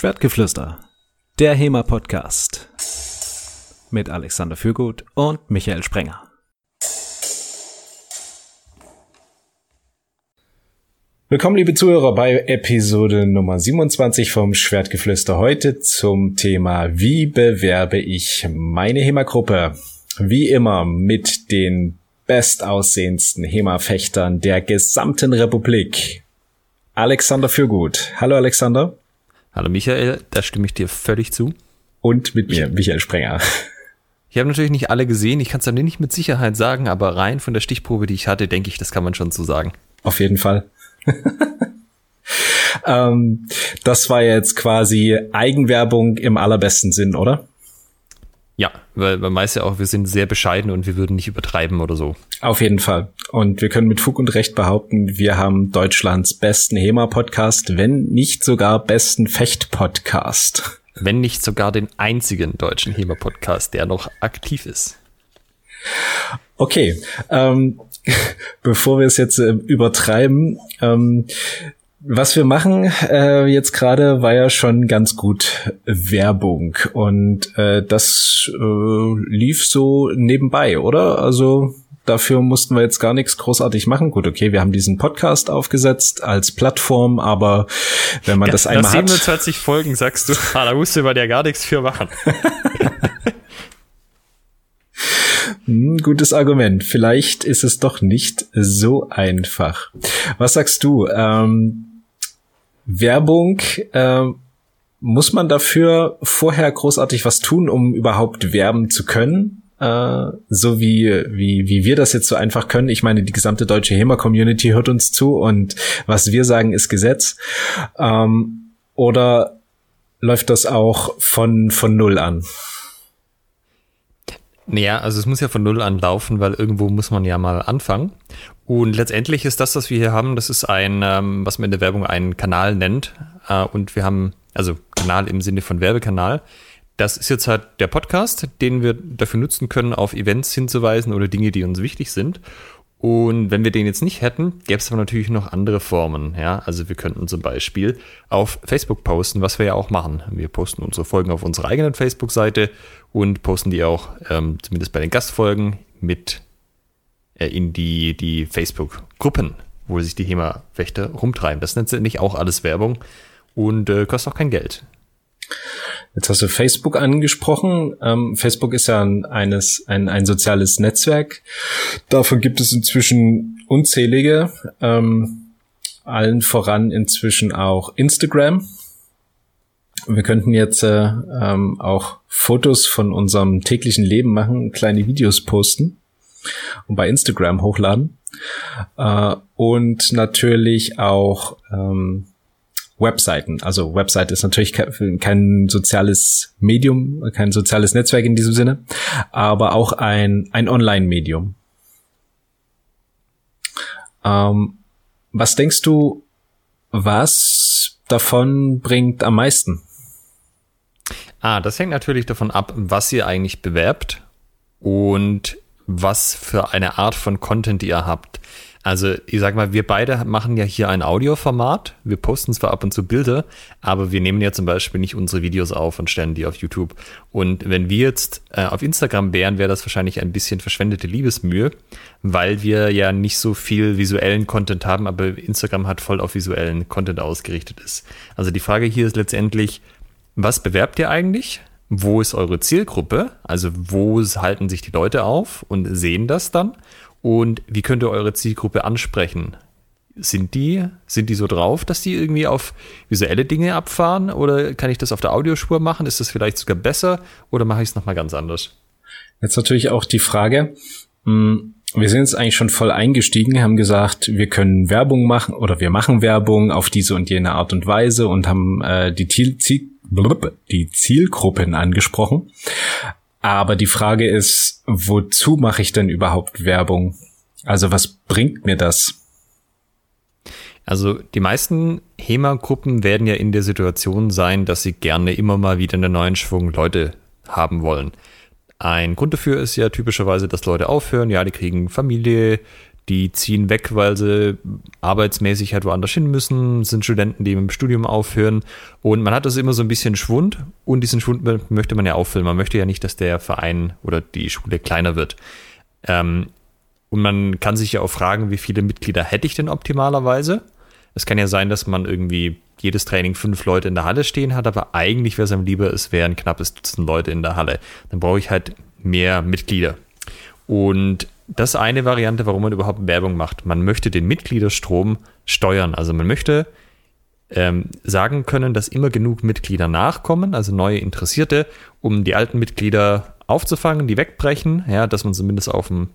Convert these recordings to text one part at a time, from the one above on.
Schwertgeflüster, der HEMA-Podcast mit Alexander Fürgut und Michael Sprenger. Willkommen, liebe Zuhörer, bei Episode Nummer 27 vom Schwertgeflüster. Heute zum Thema, wie bewerbe ich meine HEMA-Gruppe? Wie immer mit den bestaussehendsten HEMA-Fechtern der gesamten Republik. Alexander Fürgut. Hallo Alexander. Hallo Michael, da stimme ich dir völlig zu. Und mit mir, Michael Sprenger. Ich habe natürlich nicht alle gesehen, ich kann es dann nicht mit Sicherheit sagen, aber rein von der Stichprobe, die ich hatte, denke ich, das kann man schon so sagen. Auf jeden Fall. ähm, das war jetzt quasi Eigenwerbung im allerbesten Sinn, oder? Ja, weil man weiß ja auch, wir sind sehr bescheiden und wir würden nicht übertreiben oder so. Auf jeden Fall. Und wir können mit Fug und Recht behaupten, wir haben Deutschlands besten HEMA-Podcast, wenn nicht sogar besten Fecht-Podcast. Wenn nicht sogar den einzigen deutschen HEMA-Podcast, der noch aktiv ist. Okay, ähm, bevor wir es jetzt äh, übertreiben, ähm, was wir machen äh, jetzt gerade war ja schon ganz gut Werbung und äh, das äh, lief so nebenbei, oder? Also dafür mussten wir jetzt gar nichts großartig machen. Gut, okay, wir haben diesen Podcast aufgesetzt als Plattform, aber wenn man ja, das einmal hat... 27 Folgen, sagst du, ah, da musste man ja gar nichts für machen. Hm, gutes Argument. Vielleicht ist es doch nicht so einfach. Was sagst du? Ähm, Werbung, äh, muss man dafür vorher großartig was tun, um überhaupt werben zu können? Äh, so wie, wie, wie wir das jetzt so einfach können. Ich meine, die gesamte deutsche HEMA-Community hört uns zu und was wir sagen, ist Gesetz. Ähm, oder läuft das auch von, von Null an? Naja, also es muss ja von Null an laufen, weil irgendwo muss man ja mal anfangen. Und letztendlich ist das, was wir hier haben, das ist ein, ähm, was man in der Werbung einen Kanal nennt. Äh, und wir haben, also Kanal im Sinne von Werbekanal. Das ist jetzt halt der Podcast, den wir dafür nutzen können, auf Events hinzuweisen oder Dinge, die uns wichtig sind. Und wenn wir den jetzt nicht hätten, gäbe es aber natürlich noch andere Formen. Ja, also wir könnten zum Beispiel auf Facebook posten, was wir ja auch machen. Wir posten unsere Folgen auf unserer eigenen Facebook-Seite und posten die auch, ähm, zumindest bei den Gastfolgen, mit äh, in die, die Facebook-Gruppen, wo sich die HEMA-Wächter rumtreiben. Das nennt nicht auch alles Werbung und äh, kostet auch kein Geld. Jetzt hast du Facebook angesprochen. Ähm, Facebook ist ja ein, eines, ein, ein soziales Netzwerk. Davon gibt es inzwischen unzählige. Ähm, allen voran inzwischen auch Instagram. Wir könnten jetzt äh, ähm, auch Fotos von unserem täglichen Leben machen, kleine Videos posten und bei Instagram hochladen. Äh, und natürlich auch ähm, Webseiten. Also Website ist natürlich kein soziales Medium, kein soziales Netzwerk in diesem Sinne, aber auch ein, ein Online-Medium. Ähm, was denkst du, was davon bringt am meisten? Ah, das hängt natürlich davon ab, was ihr eigentlich bewerbt und was für eine Art von Content ihr habt. Also, ich sag mal, wir beide machen ja hier ein Audioformat. Wir posten zwar ab und zu Bilder, aber wir nehmen ja zum Beispiel nicht unsere Videos auf und stellen die auf YouTube. Und wenn wir jetzt äh, auf Instagram wären, wäre das wahrscheinlich ein bisschen verschwendete Liebesmühe, weil wir ja nicht so viel visuellen Content haben, aber Instagram hat voll auf visuellen Content ausgerichtet ist. Also die Frage hier ist letztendlich, was bewerbt ihr eigentlich? Wo ist eure Zielgruppe? Also wo halten sich die Leute auf und sehen das dann? Und wie könnt ihr eure Zielgruppe ansprechen? Sind die, sind die so drauf, dass die irgendwie auf visuelle Dinge abfahren? Oder kann ich das auf der Audiospur machen? Ist das vielleicht sogar besser? Oder mache ich es nochmal ganz anders? Jetzt natürlich auch die Frage, hm, wir sind jetzt eigentlich schon voll eingestiegen, haben gesagt, wir können Werbung machen oder wir machen Werbung auf diese und jene Art und Weise und haben äh, die, Ziel, Ziel, die Zielgruppen angesprochen. Aber die Frage ist, wozu mache ich denn überhaupt Werbung? Also was bringt mir das? Also die meisten HEMA-Gruppen werden ja in der Situation sein, dass sie gerne immer mal wieder einen neuen Schwung Leute haben wollen. Ein Grund dafür ist ja typischerweise, dass Leute aufhören, ja, die kriegen Familie, die ziehen weg, weil sie arbeitsmäßig halt woanders hin müssen, sind Studenten, die im Studium aufhören und man hat das immer so ein bisschen Schwund und diesen Schwund möchte man ja auffüllen. Man möchte ja nicht, dass der Verein oder die Schule kleiner wird. Ähm, und man kann sich ja auch fragen, wie viele Mitglieder hätte ich denn optimalerweise? Es kann ja sein, dass man irgendwie jedes Training fünf Leute in der Halle stehen hat, aber eigentlich wäre es einem lieber, es wären knappes Dutzend Leute in der Halle. Dann brauche ich halt mehr Mitglieder. Und das eine Variante, warum man überhaupt Werbung macht. Man möchte den Mitgliederstrom steuern. Also man möchte ähm, sagen können, dass immer genug Mitglieder nachkommen, also neue Interessierte, um die alten Mitglieder aufzufangen, die wegbrechen, ja, dass man zumindest auf einem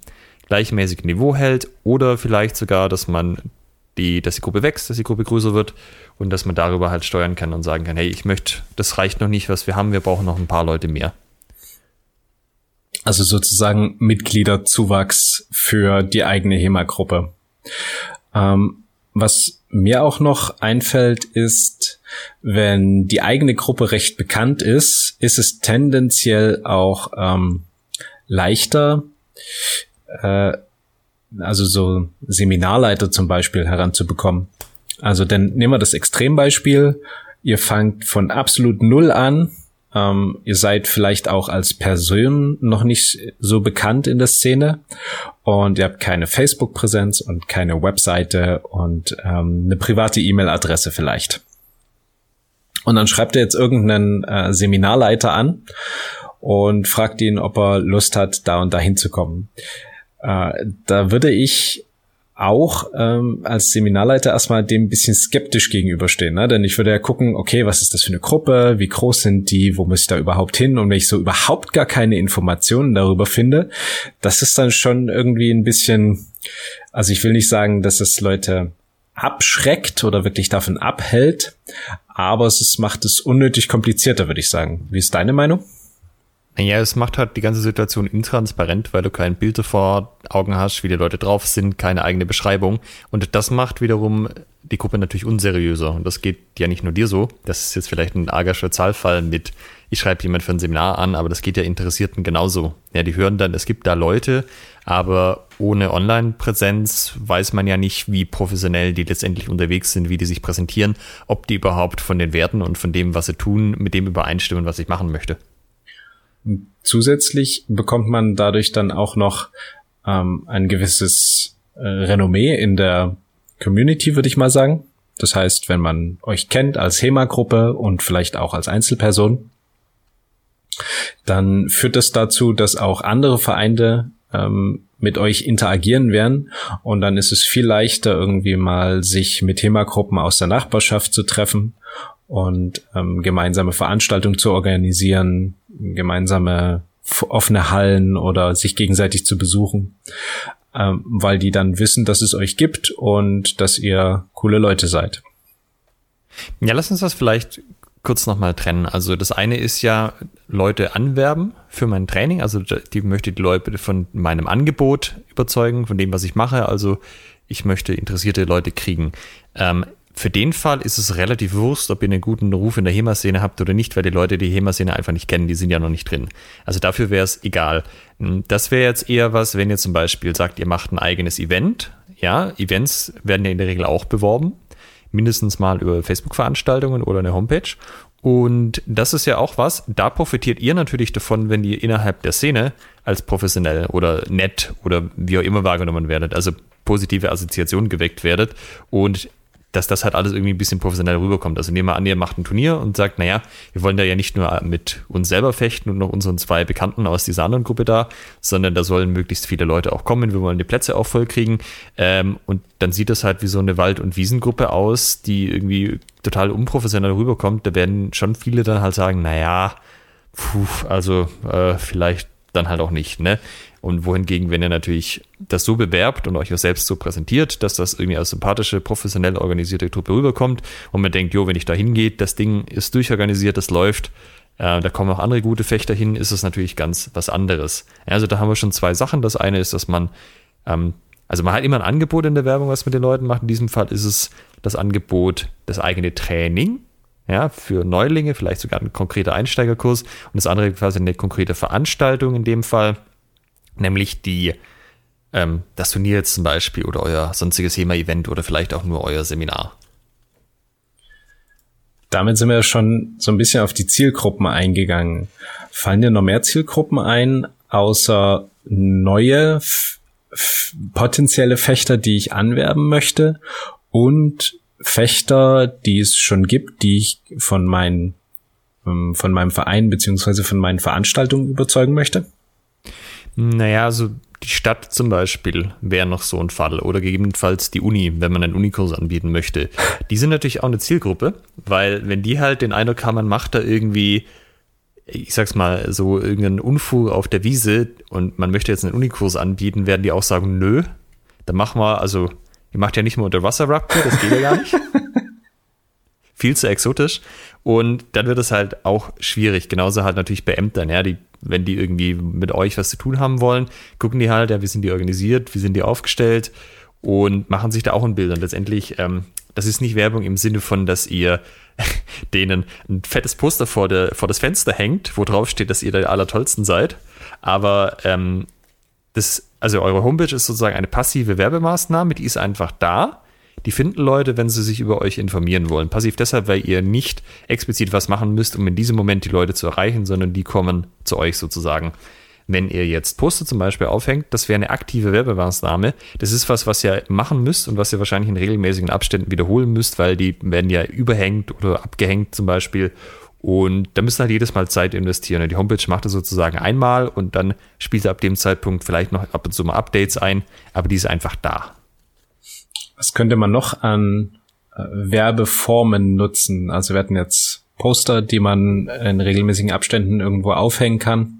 gleichmäßigen Niveau hält oder vielleicht sogar, dass man die, dass die Gruppe wächst, dass die Gruppe größer wird und dass man darüber halt steuern kann und sagen kann, hey, ich möchte, das reicht noch nicht, was wir haben, wir brauchen noch ein paar Leute mehr. Also sozusagen Mitgliederzuwachs für die eigene HEMA-Gruppe. Ähm, was mir auch noch einfällt, ist, wenn die eigene Gruppe recht bekannt ist, ist es tendenziell auch ähm, leichter, äh, also so Seminarleiter zum Beispiel heranzubekommen. Also denn nehmen wir das Extrembeispiel. Ihr fangt von absolut null an ähm, ihr seid vielleicht auch als Person noch nicht so bekannt in der Szene und ihr habt keine Facebook-Präsenz und keine Webseite und ähm, eine private E-Mail-Adresse vielleicht. Und dann schreibt ihr jetzt irgendeinen äh, Seminarleiter an und fragt ihn, ob er Lust hat, da und da hinzukommen. Äh, da würde ich auch ähm, als Seminarleiter erstmal dem ein bisschen skeptisch gegenüberstehen, ne? denn ich würde ja gucken, okay, was ist das für eine Gruppe, wie groß sind die, wo muss ich da überhaupt hin und wenn ich so überhaupt gar keine Informationen darüber finde, das ist dann schon irgendwie ein bisschen, also ich will nicht sagen, dass es Leute abschreckt oder wirklich davon abhält, aber es macht es unnötig komplizierter, würde ich sagen. Wie ist deine Meinung? Ja, es macht halt die ganze Situation intransparent, weil du kein Bild vor Augen hast, wie die Leute drauf sind, keine eigene Beschreibung. Und das macht wiederum die Gruppe natürlich unseriöser. Und das geht ja nicht nur dir so. Das ist jetzt vielleicht ein arger Zahlfall mit, ich schreibe jemand für ein Seminar an, aber das geht ja Interessierten genauso. Ja, die hören dann, es gibt da Leute, aber ohne Online-Präsenz weiß man ja nicht, wie professionell die letztendlich unterwegs sind, wie die sich präsentieren, ob die überhaupt von den Werten und von dem, was sie tun, mit dem übereinstimmen, was ich machen möchte. Zusätzlich bekommt man dadurch dann auch noch ähm, ein gewisses äh, Renommee in der Community, würde ich mal sagen. Das heißt, wenn man euch kennt als HEMA-Gruppe und vielleicht auch als Einzelperson, dann führt das dazu, dass auch andere Vereine ähm, mit euch interagieren werden und dann ist es viel leichter irgendwie mal sich mit HEMA-Gruppen aus der Nachbarschaft zu treffen und ähm, gemeinsame Veranstaltungen zu organisieren, gemeinsame offene Hallen oder sich gegenseitig zu besuchen, ähm, weil die dann wissen, dass es euch gibt und dass ihr coole Leute seid. Ja, lass uns das vielleicht kurz nochmal trennen. Also das eine ist ja Leute anwerben für mein Training. Also die möchte die Leute von meinem Angebot überzeugen, von dem, was ich mache. Also ich möchte interessierte Leute kriegen. Ähm, für den Fall ist es relativ wurscht, ob ihr einen guten Ruf in der HEMA-Szene habt oder nicht, weil die Leute die HEMA-Szene einfach nicht kennen, die sind ja noch nicht drin. Also dafür wäre es egal. Hm, das wäre jetzt eher was, wenn ihr zum Beispiel sagt, ihr macht ein eigenes Event. Ja, Events werden ja in der Regel auch beworben. Mindestens mal über Facebook-Veranstaltungen oder eine Homepage. Und das ist ja auch was, da profitiert ihr natürlich davon, wenn ihr innerhalb der Szene als professionell oder nett oder wie auch immer wahrgenommen werdet, also positive Assoziationen geweckt werdet und dass das halt alles irgendwie ein bisschen professionell rüberkommt. Also nehmen wir an, ihr macht ein Turnier und sagt, naja, wir wollen da ja nicht nur mit uns selber fechten und noch unseren zwei Bekannten aus dieser anderen Gruppe da, sondern da sollen möglichst viele Leute auch kommen. Wir wollen die Plätze auch voll kriegen. Ähm, und dann sieht das halt wie so eine Wald- und Wiesengruppe aus, die irgendwie total unprofessionell rüberkommt. Da werden schon viele dann halt sagen, naja, puh, also äh, vielleicht dann halt auch nicht. Ne? Und wohingegen, wenn ihr natürlich das so bewerbt und euch auch selbst so präsentiert, dass das irgendwie als sympathische, professionell organisierte Truppe rüberkommt und man denkt, jo, wenn ich da hingehe, das Ding ist durchorganisiert, das läuft, äh, da kommen auch andere gute Fechter hin, ist es natürlich ganz was anderes. Also da haben wir schon zwei Sachen. Das eine ist, dass man, ähm, also man hat immer ein Angebot in der Werbung, was mit den Leuten macht. In diesem Fall ist es das Angebot, das eigene Training, ja, für Neulinge, vielleicht sogar ein konkreter Einsteigerkurs und das andere quasi eine konkrete Veranstaltung in dem Fall nämlich die ähm, das Turnier jetzt zum Beispiel oder euer sonstiges HEMA-Event oder vielleicht auch nur euer Seminar. Damit sind wir schon so ein bisschen auf die Zielgruppen eingegangen. Fallen dir noch mehr Zielgruppen ein, außer neue potenzielle Fechter, die ich anwerben möchte und Fechter, die es schon gibt, die ich von meinen ähm, von meinem Verein beziehungsweise von meinen Veranstaltungen überzeugen möchte? Naja, also die Stadt zum Beispiel wäre noch so ein Fall oder gegebenenfalls die Uni, wenn man einen Unikurs anbieten möchte. Die sind natürlich auch eine Zielgruppe, weil wenn die halt den Eindruck haben, man macht da irgendwie, ich sag's mal, so irgendeinen Unfug auf der Wiese und man möchte jetzt einen Unikurs anbieten, werden die auch sagen, nö, dann machen wir, also ihr macht ja nicht mal unter Wasser Raptor, das geht ja gar nicht. Viel zu exotisch. Und dann wird es halt auch schwierig. Genauso halt natürlich bei Ämtern, ja, die, wenn die irgendwie mit euch was zu tun haben wollen, gucken die halt, ja, wie sind die organisiert, wie sind die aufgestellt und machen sich da auch ein Bild. Und letztendlich, ähm, das ist nicht Werbung im Sinne von, dass ihr denen ein fettes Poster vor, der, vor das Fenster hängt, wo drauf steht, dass ihr der Allertollsten seid. Aber ähm, das, also eure Homepage ist sozusagen eine passive Werbemaßnahme, die ist einfach da die finden Leute, wenn sie sich über euch informieren wollen. Passiv deshalb, weil ihr nicht explizit was machen müsst, um in diesem Moment die Leute zu erreichen, sondern die kommen zu euch sozusagen. Wenn ihr jetzt Poster zum Beispiel aufhängt, das wäre eine aktive Werbemaßnahme. Das ist was, was ihr machen müsst und was ihr wahrscheinlich in regelmäßigen Abständen wiederholen müsst, weil die werden ja überhängt oder abgehängt zum Beispiel. Und da müsst ihr halt jedes Mal Zeit investieren. Die Homepage macht das sozusagen einmal und dann spielt ihr ab dem Zeitpunkt vielleicht noch ab und zu mal Updates ein, aber die ist einfach da. Was könnte man noch an äh, Werbeformen nutzen? Also wir hatten jetzt Poster, die man in regelmäßigen Abständen irgendwo aufhängen kann.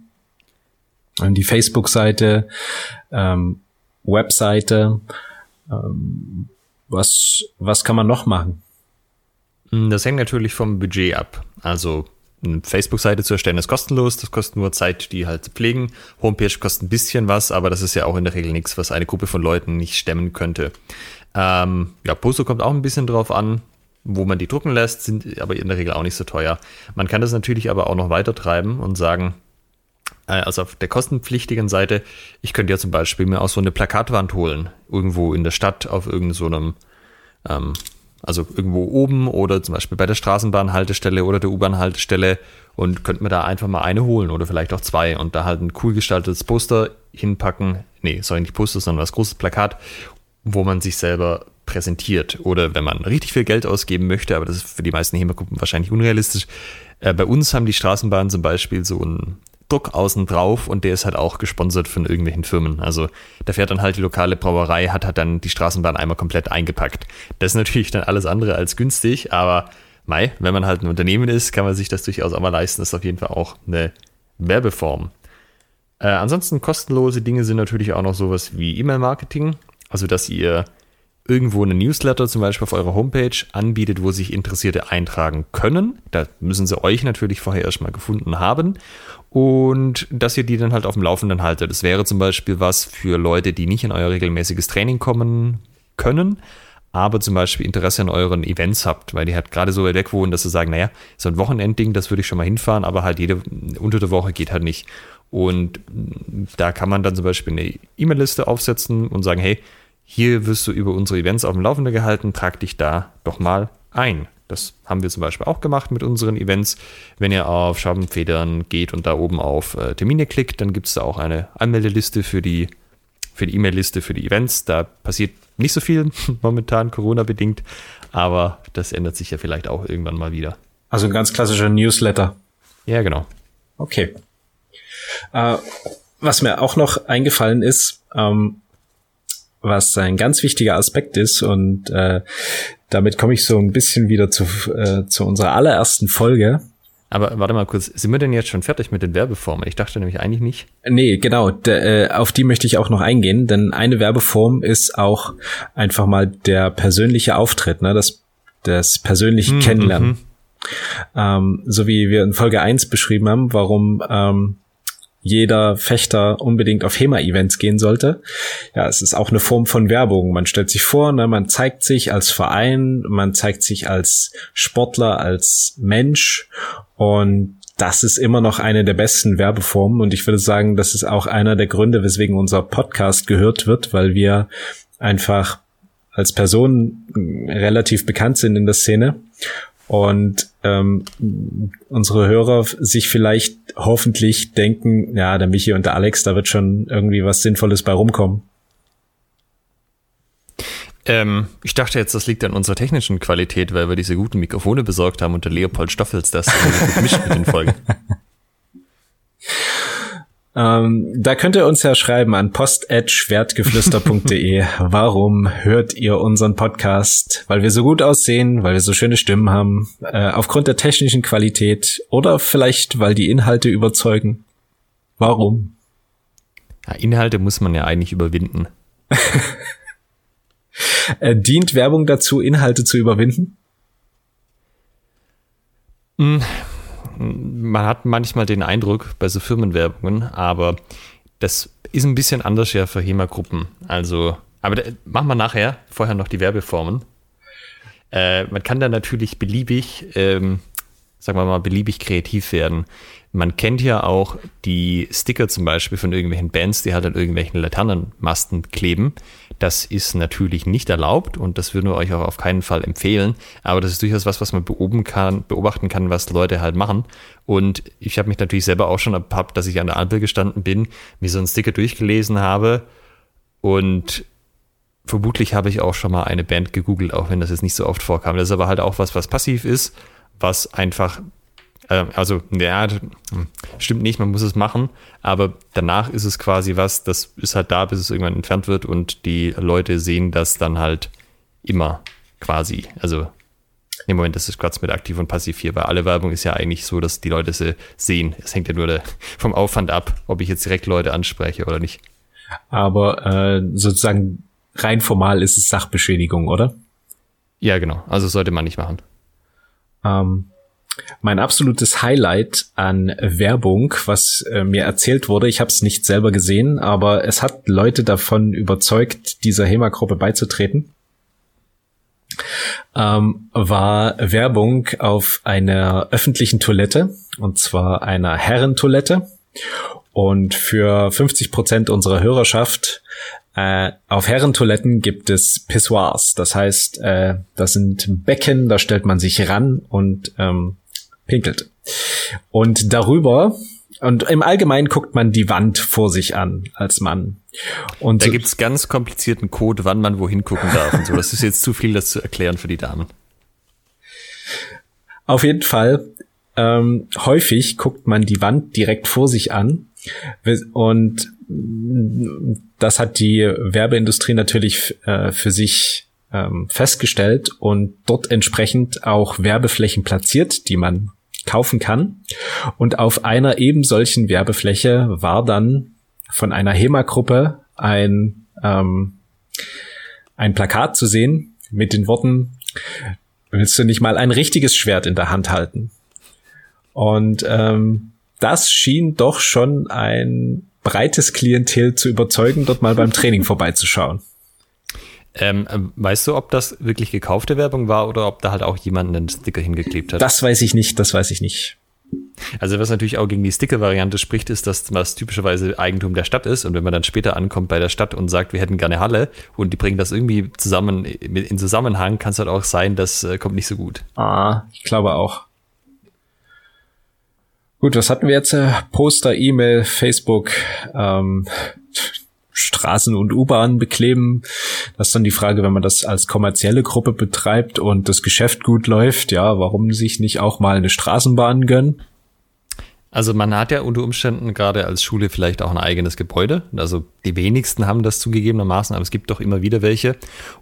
Und die Facebook-Seite, ähm, Webseite. Ähm, was, was kann man noch machen? Hm, das hängt natürlich vom Budget ab. Also eine Facebook-Seite zu erstellen ist kostenlos, das kostet nur Zeit, die halt zu pflegen. Homepage kostet ein bisschen was, aber das ist ja auch in der Regel nichts, was eine Gruppe von Leuten nicht stemmen könnte. Ähm, ja, Poster kommt auch ein bisschen drauf an, wo man die drucken lässt, sind aber in der Regel auch nicht so teuer. Man kann das natürlich aber auch noch weiter treiben und sagen, äh, also auf der kostenpflichtigen Seite, ich könnte ja zum Beispiel mir auch so eine Plakatwand holen, irgendwo in der Stadt auf irgendeinem, so ähm, also irgendwo oben oder zum Beispiel bei der Straßenbahnhaltestelle oder der U-Bahn-Haltestelle und könnte mir da einfach mal eine holen oder vielleicht auch zwei und da halt ein cool gestaltetes Poster hinpacken. Nee, sorry, nicht Poster, sondern das große Plakat wo man sich selber präsentiert. Oder wenn man richtig viel Geld ausgeben möchte, aber das ist für die meisten HEMA-Gruppen wahrscheinlich unrealistisch. Äh, bei uns haben die Straßenbahnen zum Beispiel so einen Druck außen drauf und der ist halt auch gesponsert von irgendwelchen Firmen. Also da fährt dann halt die lokale Brauerei, hat halt dann die Straßenbahn einmal komplett eingepackt. Das ist natürlich dann alles andere als günstig, aber mei, wenn man halt ein Unternehmen ist, kann man sich das durchaus auch mal leisten. Das ist auf jeden Fall auch eine Werbeform. Äh, ansonsten kostenlose Dinge sind natürlich auch noch sowas wie E-Mail-Marketing. Also, dass ihr irgendwo eine Newsletter zum Beispiel auf eurer Homepage anbietet, wo sich Interessierte eintragen können. Da müssen sie euch natürlich vorher erstmal gefunden haben. Und dass ihr die dann halt auf dem Laufenden haltet. Das wäre zum Beispiel was für Leute, die nicht in euer regelmäßiges Training kommen können, aber zum Beispiel Interesse an euren Events habt, weil die halt gerade so weit weg wohnen, dass sie sagen, naja, so ein Wochenendding, das würde ich schon mal hinfahren, aber halt jede unter der Woche geht halt nicht. Und da kann man dann zum Beispiel eine E-Mail-Liste aufsetzen und sagen, hey, hier wirst du über unsere Events auf dem Laufenden gehalten, trag dich da doch mal ein. Das haben wir zum Beispiel auch gemacht mit unseren Events. Wenn ihr auf Schabenfedern geht und da oben auf äh, Termine klickt, dann gibt es da auch eine Anmeldeliste für die für die E-Mail-Liste für die Events. Da passiert nicht so viel momentan Corona-bedingt, aber das ändert sich ja vielleicht auch irgendwann mal wieder. Also ein ganz klassischer Newsletter. Ja, genau. Okay. Äh, was mir auch noch eingefallen ist, ähm, was ein ganz wichtiger Aspekt ist und äh, damit komme ich so ein bisschen wieder zu, äh, zu unserer allerersten Folge. Aber warte mal kurz, sind wir denn jetzt schon fertig mit den Werbeformen? Ich dachte nämlich eigentlich nicht. Nee, genau, de, äh, auf die möchte ich auch noch eingehen, denn eine Werbeform ist auch einfach mal der persönliche Auftritt, ne? das, das persönliche hm, Kennenlernen. Mhm. Ähm, so wie wir in Folge eins beschrieben haben, warum ähm, jeder Fechter unbedingt auf HEMA-Events gehen sollte. Ja, es ist auch eine Form von Werbung. Man stellt sich vor, ne, man zeigt sich als Verein, man zeigt sich als Sportler, als Mensch und das ist immer noch eine der besten Werbeformen und ich würde sagen, das ist auch einer der Gründe, weswegen unser Podcast gehört wird, weil wir einfach als Person relativ bekannt sind in der Szene und ähm, unsere Hörer sich vielleicht hoffentlich denken, ja, der Michi und der Alex, da wird schon irgendwie was Sinnvolles bei rumkommen. Ähm, ich dachte jetzt, das liegt an unserer technischen Qualität, weil wir diese guten Mikrofone besorgt haben und der Leopold Stoffels das mischt mit den Folgen. Ähm, da könnt ihr uns ja schreiben an post.schwertgeflüster.de. Warum hört ihr unseren Podcast? Weil wir so gut aussehen, weil wir so schöne Stimmen haben, äh, aufgrund der technischen Qualität oder vielleicht, weil die Inhalte überzeugen. Warum? Ja, Inhalte muss man ja eigentlich überwinden. äh, dient Werbung dazu, Inhalte zu überwinden? Mm man hat manchmal den Eindruck bei so Firmenwerbungen, aber das ist ein bisschen anders ja für HEMA-Gruppen. Also, aber da, machen wir nachher, vorher noch die Werbeformen. Äh, man kann da natürlich beliebig, ähm, sagen wir mal, beliebig kreativ werden. Man kennt ja auch die Sticker zum Beispiel von irgendwelchen Bands, die halt an irgendwelchen Laternenmasten kleben. Das ist natürlich nicht erlaubt und das würden wir euch auch auf keinen Fall empfehlen. Aber das ist durchaus was, was man beobachten kann, beobachten kann was Leute halt machen. Und ich habe mich natürlich selber auch schon erpappt, dass ich an der Ampel gestanden bin, mir so einen Sticker durchgelesen habe und vermutlich habe ich auch schon mal eine Band gegoogelt, auch wenn das jetzt nicht so oft vorkam. Das ist aber halt auch was, was passiv ist, was einfach ähm, also, ja, stimmt nicht, man muss es machen, aber danach ist es quasi was, das ist halt da, bis es irgendwann entfernt wird und die Leute sehen das dann halt immer quasi. Also, im Moment ist es gerade mit aktiv und passiv hier, weil alle Werbung ist ja eigentlich so, dass die Leute sie sehen. Es hängt ja nur vom Aufwand ab, ob ich jetzt direkt Leute anspreche oder nicht. Aber äh, sozusagen rein formal ist es Sachbeschädigung, oder? Ja, genau. Also sollte man nicht machen. Ähm, mein absolutes Highlight an Werbung, was äh, mir erzählt wurde, ich habe es nicht selber gesehen, aber es hat Leute davon überzeugt, dieser HEMA-Gruppe beizutreten, ähm, war Werbung auf einer öffentlichen Toilette, und zwar einer Herrentoilette. Und für 50 Prozent unserer Hörerschaft äh, auf Herrentoiletten gibt es Pissoirs. Das heißt, äh, das sind Becken, da stellt man sich ran und ähm, pinkelt. Und darüber und im Allgemeinen guckt man die Wand vor sich an als Mann. Und da gibt's ganz komplizierten Code, wann man wohin gucken darf und so. Das ist jetzt zu viel, das zu erklären für die Damen. Auf jeden Fall. Ähm, häufig guckt man die Wand direkt vor sich an. Und das hat die Werbeindustrie natürlich äh, für sich ähm, festgestellt und dort entsprechend auch Werbeflächen platziert, die man kaufen kann. Und auf einer eben solchen Werbefläche war dann von einer HEMA-Gruppe ein, ähm, ein Plakat zu sehen mit den Worten, willst du nicht mal ein richtiges Schwert in der Hand halten? Und ähm, das schien doch schon ein breites Klientel zu überzeugen, dort mal beim Training vorbeizuschauen. Ähm, weißt du, ob das wirklich gekaufte Werbung war oder ob da halt auch jemand einen Sticker hingeklebt hat? Das weiß ich nicht, das weiß ich nicht. Also was natürlich auch gegen die Sticker-Variante spricht, ist, dass was typischerweise Eigentum der Stadt ist und wenn man dann später ankommt bei der Stadt und sagt, wir hätten gerne Halle und die bringen das irgendwie zusammen in Zusammenhang, kann es halt auch sein, das äh, kommt nicht so gut. Ah, ich glaube auch. Gut, was hatten wir jetzt? Poster, E-Mail, Facebook, ähm, Straßen und U-Bahnen bekleben. Das ist dann die Frage, wenn man das als kommerzielle Gruppe betreibt und das Geschäft gut läuft, ja, warum sich nicht auch mal eine Straßenbahn gönnen? Also man hat ja unter Umständen gerade als Schule vielleicht auch ein eigenes Gebäude. Also die wenigsten haben das zugegebenermaßen, aber es gibt doch immer wieder welche.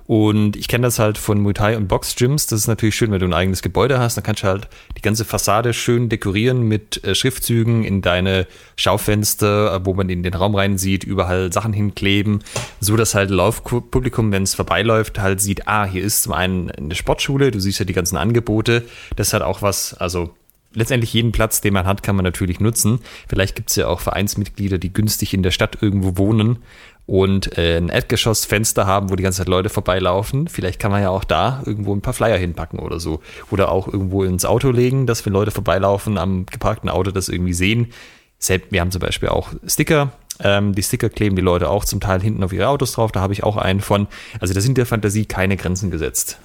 Und ich kenne das halt von Muay Thai und Box Gyms. Das ist natürlich schön, wenn du ein eigenes Gebäude hast. Dann kannst du halt die ganze Fassade schön dekorieren mit äh, Schriftzügen in deine Schaufenster, äh, wo man in den Raum rein sieht, überall Sachen hinkleben, so dass halt Laufpublikum, wenn es vorbeiläuft, halt sieht, ah, hier ist zum einen eine Sportschule, du siehst ja die ganzen Angebote. Das halt auch was, also letztendlich jeden Platz, den man hat, kann man natürlich nutzen. Vielleicht gibt es ja auch Vereinsmitglieder, die günstig in der Stadt irgendwo wohnen und äh, ein Erdgeschossfenster haben, wo die ganze Zeit Leute vorbeilaufen. Vielleicht kann man ja auch da irgendwo ein paar Flyer hinpacken oder so. Oder auch irgendwo ins Auto legen, dass wenn Leute vorbeilaufen am geparkten Auto das irgendwie sehen. Selbst, wir haben zum Beispiel auch Sticker. Ähm, die Sticker kleben die Leute auch zum Teil hinten auf ihre Autos drauf. Da habe ich auch einen von. Also da sind der Fantasie keine Grenzen gesetzt.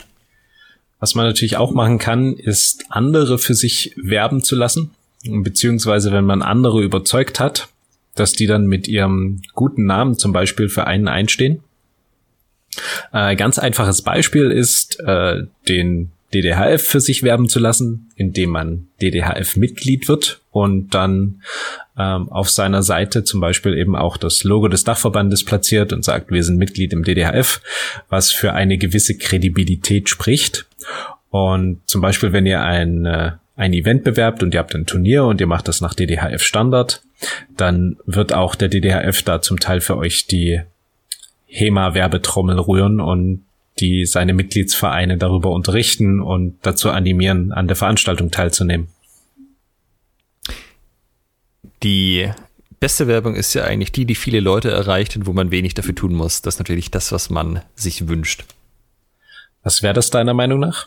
Was man natürlich auch machen kann, ist andere für sich werben zu lassen. Beziehungsweise wenn man andere überzeugt hat, dass die dann mit ihrem guten Namen zum Beispiel für einen einstehen. Äh, ganz einfaches Beispiel ist, äh, den DDHF für sich werben zu lassen, indem man DDHF-Mitglied wird und dann ähm, auf seiner Seite zum Beispiel eben auch das Logo des Dachverbandes platziert und sagt, wir sind Mitglied im DDHF, was für eine gewisse Kredibilität spricht. Und zum Beispiel, wenn ihr ein, äh, ein Event bewerbt und ihr habt ein Turnier und ihr macht das nach DDHF Standard, dann wird auch der DDHF da zum Teil für euch die HEMA-Werbetrommel rühren und die seine Mitgliedsvereine darüber unterrichten und dazu animieren, an der Veranstaltung teilzunehmen. Die beste Werbung ist ja eigentlich die, die viele Leute erreicht und wo man wenig dafür tun muss. Das ist natürlich das, was man sich wünscht. Was wäre das deiner Meinung nach?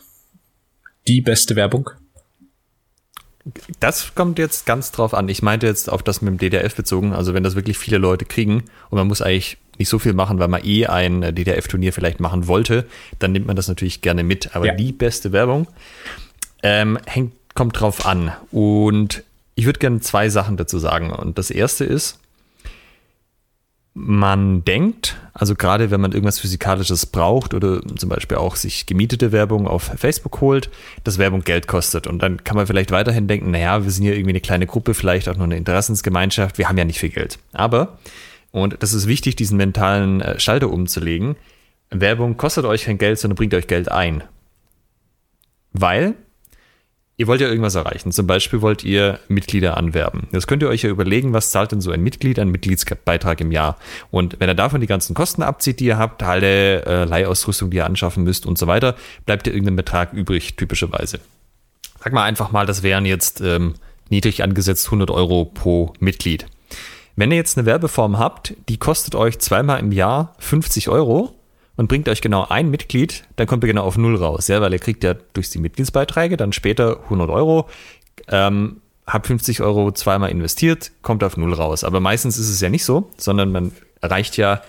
Die beste Werbung? Das kommt jetzt ganz drauf an. Ich meinte jetzt auf das mit dem DDF bezogen. Also wenn das wirklich viele Leute kriegen und man muss eigentlich nicht so viel machen, weil man eh ein DDF-Turnier vielleicht machen wollte, dann nimmt man das natürlich gerne mit. Aber ja. die beste Werbung ähm, hängt, kommt drauf an. Und ich würde gerne zwei Sachen dazu sagen. Und das erste ist, man denkt, also gerade wenn man irgendwas Physikalisches braucht oder zum Beispiel auch sich gemietete Werbung auf Facebook holt, dass Werbung Geld kostet. Und dann kann man vielleicht weiterhin denken, naja, wir sind ja irgendwie eine kleine Gruppe, vielleicht auch nur eine Interessensgemeinschaft, wir haben ja nicht viel Geld. Aber, und das ist wichtig, diesen mentalen äh, Schalter umzulegen, Werbung kostet euch kein Geld, sondern bringt euch Geld ein. Weil Ihr wollt ja irgendwas erreichen. Zum Beispiel wollt ihr Mitglieder anwerben. Das könnt ihr euch ja überlegen, was zahlt denn so ein Mitglied an Mitgliedsbeitrag im Jahr? Und wenn er davon die ganzen Kosten abzieht, die ihr habt, alle äh, Leihausrüstung, die ihr anschaffen müsst und so weiter, bleibt ja irgendein Betrag übrig, typischerweise. Sag mal einfach mal, das wären jetzt ähm, niedrig angesetzt 100 Euro pro Mitglied. Wenn ihr jetzt eine Werbeform habt, die kostet euch zweimal im Jahr 50 Euro, und bringt euch genau ein Mitglied, dann kommt ihr genau auf Null raus, ja, weil ihr kriegt ja durch die Mitgliedsbeiträge dann später 100 Euro, ähm, habt 50 Euro zweimal investiert, kommt auf Null raus. Aber meistens ist es ja nicht so, sondern man erreicht ja,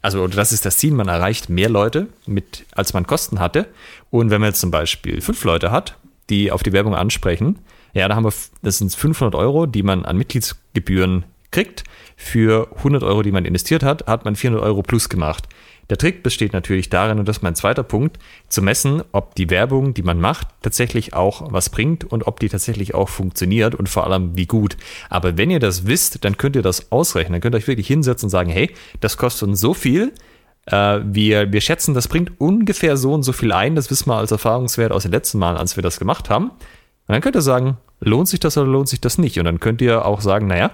also das ist das Ziel, man erreicht mehr Leute, mit, als man Kosten hatte. Und wenn man jetzt zum Beispiel fünf Leute hat, die auf die Werbung ansprechen, ja, da haben wir, das sind 500 Euro, die man an Mitgliedsgebühren kriegt. Für 100 Euro, die man investiert hat, hat man 400 Euro plus gemacht. Der Trick besteht natürlich darin, und das ist mein zweiter Punkt, zu messen, ob die Werbung, die man macht, tatsächlich auch was bringt und ob die tatsächlich auch funktioniert und vor allem wie gut. Aber wenn ihr das wisst, dann könnt ihr das ausrechnen. Dann könnt ihr euch wirklich hinsetzen und sagen, hey, das kostet uns so viel. Äh, wir, wir schätzen, das bringt ungefähr so und so viel ein. Das wissen wir als Erfahrungswert aus den letzten Malen, als wir das gemacht haben. Und dann könnt ihr sagen, lohnt sich das oder lohnt sich das nicht? Und dann könnt ihr auch sagen, naja,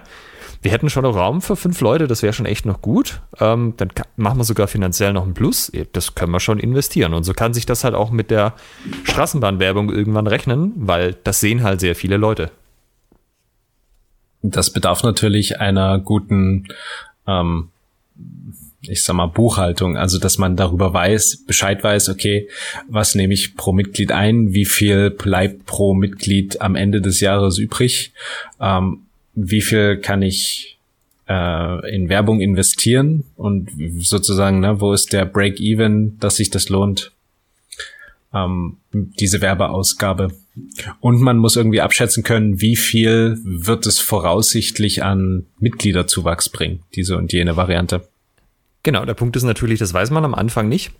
wir hätten schon noch Raum für fünf Leute, das wäre schon echt noch gut. Ähm, dann machen wir sogar finanziell noch einen Plus. Das können wir schon investieren. Und so kann sich das halt auch mit der Straßenbahnwerbung irgendwann rechnen, weil das sehen halt sehr viele Leute. Das bedarf natürlich einer guten, ähm, ich sag mal, Buchhaltung, also dass man darüber weiß, Bescheid weiß, okay, was nehme ich pro Mitglied ein, wie viel bleibt pro Mitglied am Ende des Jahres übrig. Ähm, wie viel kann ich äh, in Werbung investieren und sozusagen, ne, wo ist der Break-Even, dass sich das lohnt, ähm, diese Werbeausgabe. Und man muss irgendwie abschätzen können, wie viel wird es voraussichtlich an Mitgliederzuwachs bringen, diese und jene Variante. Genau, der Punkt ist natürlich, das weiß man am Anfang nicht.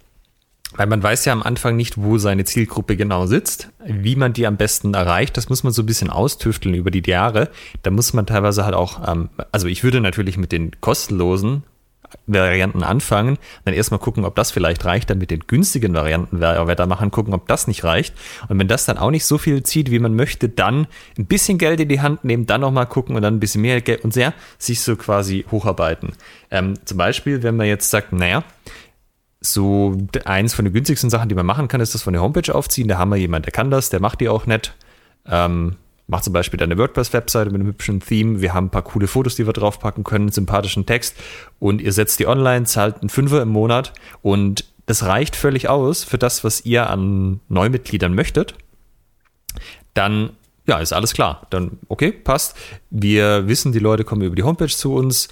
Weil man weiß ja am Anfang nicht, wo seine Zielgruppe genau sitzt, wie man die am besten erreicht. Das muss man so ein bisschen austüfteln über die Jahre. Da muss man teilweise halt auch, ähm, also ich würde natürlich mit den kostenlosen Varianten anfangen, dann erstmal gucken, ob das vielleicht reicht, dann mit den günstigen Varianten weitermachen, gucken, ob das nicht reicht. Und wenn das dann auch nicht so viel zieht, wie man möchte, dann ein bisschen Geld in die Hand nehmen, dann nochmal gucken und dann ein bisschen mehr Geld und sehr sich so quasi hocharbeiten. Ähm, zum Beispiel, wenn man jetzt sagt, naja, so eins von den günstigsten Sachen, die man machen kann, ist das von der Homepage aufziehen. Da haben wir jemanden, der kann das, der macht die auch nett. Ähm, Mach zum Beispiel deine WordPress-Webseite mit einem hübschen Theme. Wir haben ein paar coole Fotos, die wir draufpacken können, sympathischen Text. Und ihr setzt die online, zahlt einen Fünfer im Monat. Und das reicht völlig aus für das, was ihr an Neumitgliedern möchtet. Dann, ja, ist alles klar. Dann, okay, passt. Wir wissen, die Leute kommen über die Homepage zu uns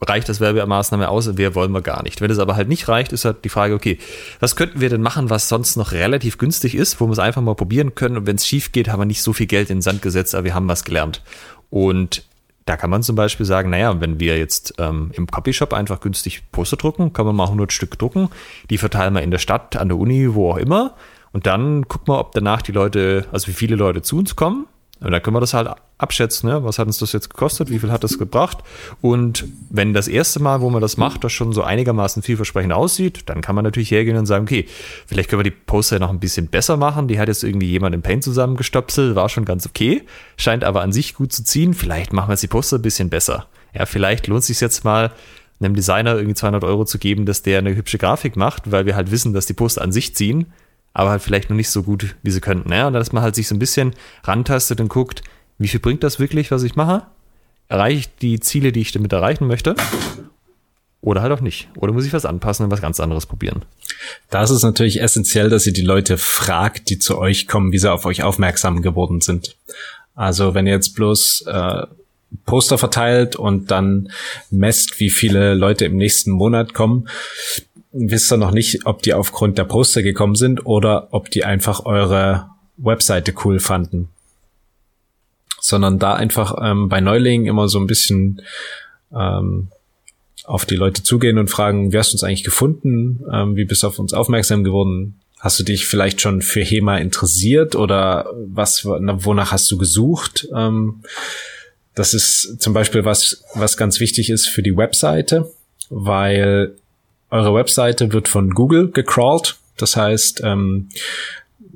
reicht das Werbemaßnahme aus, wer wollen wir gar nicht. Wenn es aber halt nicht reicht, ist halt die Frage, okay, was könnten wir denn machen, was sonst noch relativ günstig ist, wo wir es einfach mal probieren können? Und wenn es schief geht, haben wir nicht so viel Geld in den Sand gesetzt, aber wir haben was gelernt. Und da kann man zum Beispiel sagen, naja, wenn wir jetzt ähm, im Copyshop einfach günstig Poster drucken, kann man mal 100 Stück drucken, die verteilen wir in der Stadt, an der Uni, wo auch immer. Und dann gucken wir, ob danach die Leute, also wie viele Leute zu uns kommen und dann können wir das halt abschätzen, ne? was hat uns das jetzt gekostet, wie viel hat das gebracht. Und wenn das erste Mal, wo man das macht, das schon so einigermaßen vielversprechend aussieht, dann kann man natürlich hergehen und sagen, okay, vielleicht können wir die Poster noch ein bisschen besser machen. Die hat jetzt irgendwie jemand im Paint zusammengestopselt, war schon ganz okay, scheint aber an sich gut zu ziehen. Vielleicht machen wir jetzt die Poster ein bisschen besser. Ja, vielleicht lohnt es sich jetzt mal, einem Designer irgendwie 200 Euro zu geben, dass der eine hübsche Grafik macht, weil wir halt wissen, dass die Poster an sich ziehen aber halt vielleicht noch nicht so gut, wie sie könnten. Ja? Und dass man halt sich so ein bisschen rantastet und guckt, wie viel bringt das wirklich, was ich mache? Erreiche ich die Ziele, die ich damit erreichen möchte? Oder halt auch nicht. Oder muss ich was anpassen und was ganz anderes probieren? Da ist natürlich essentiell, dass ihr die Leute fragt, die zu euch kommen, wie sie auf euch aufmerksam geworden sind. Also wenn ihr jetzt bloß äh, Poster verteilt und dann messt, wie viele Leute im nächsten Monat kommen, wisst ihr noch nicht, ob die aufgrund der Poster gekommen sind oder ob die einfach eure Webseite cool fanden. Sondern da einfach ähm, bei Neulingen immer so ein bisschen ähm, auf die Leute zugehen und fragen, wie hast du uns eigentlich gefunden? Ähm, wie bist du auf uns aufmerksam geworden? Hast du dich vielleicht schon für HEMA interessiert oder was, wonach hast du gesucht? Ähm, das ist zum Beispiel was, was ganz wichtig ist für die Webseite, weil eure Webseite wird von Google gecrawlt. Das heißt, ähm,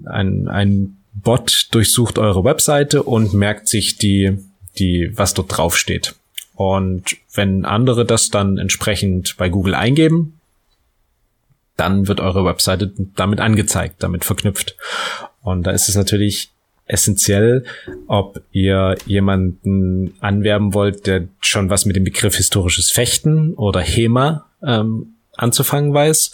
ein, ein Bot durchsucht eure Webseite und merkt sich die, die, was dort drauf steht. Und wenn andere das dann entsprechend bei Google eingeben, dann wird eure Webseite damit angezeigt, damit verknüpft. Und da ist es natürlich essentiell, ob ihr jemanden anwerben wollt, der schon was mit dem Begriff historisches Fechten oder HEMA ähm, anzufangen weiß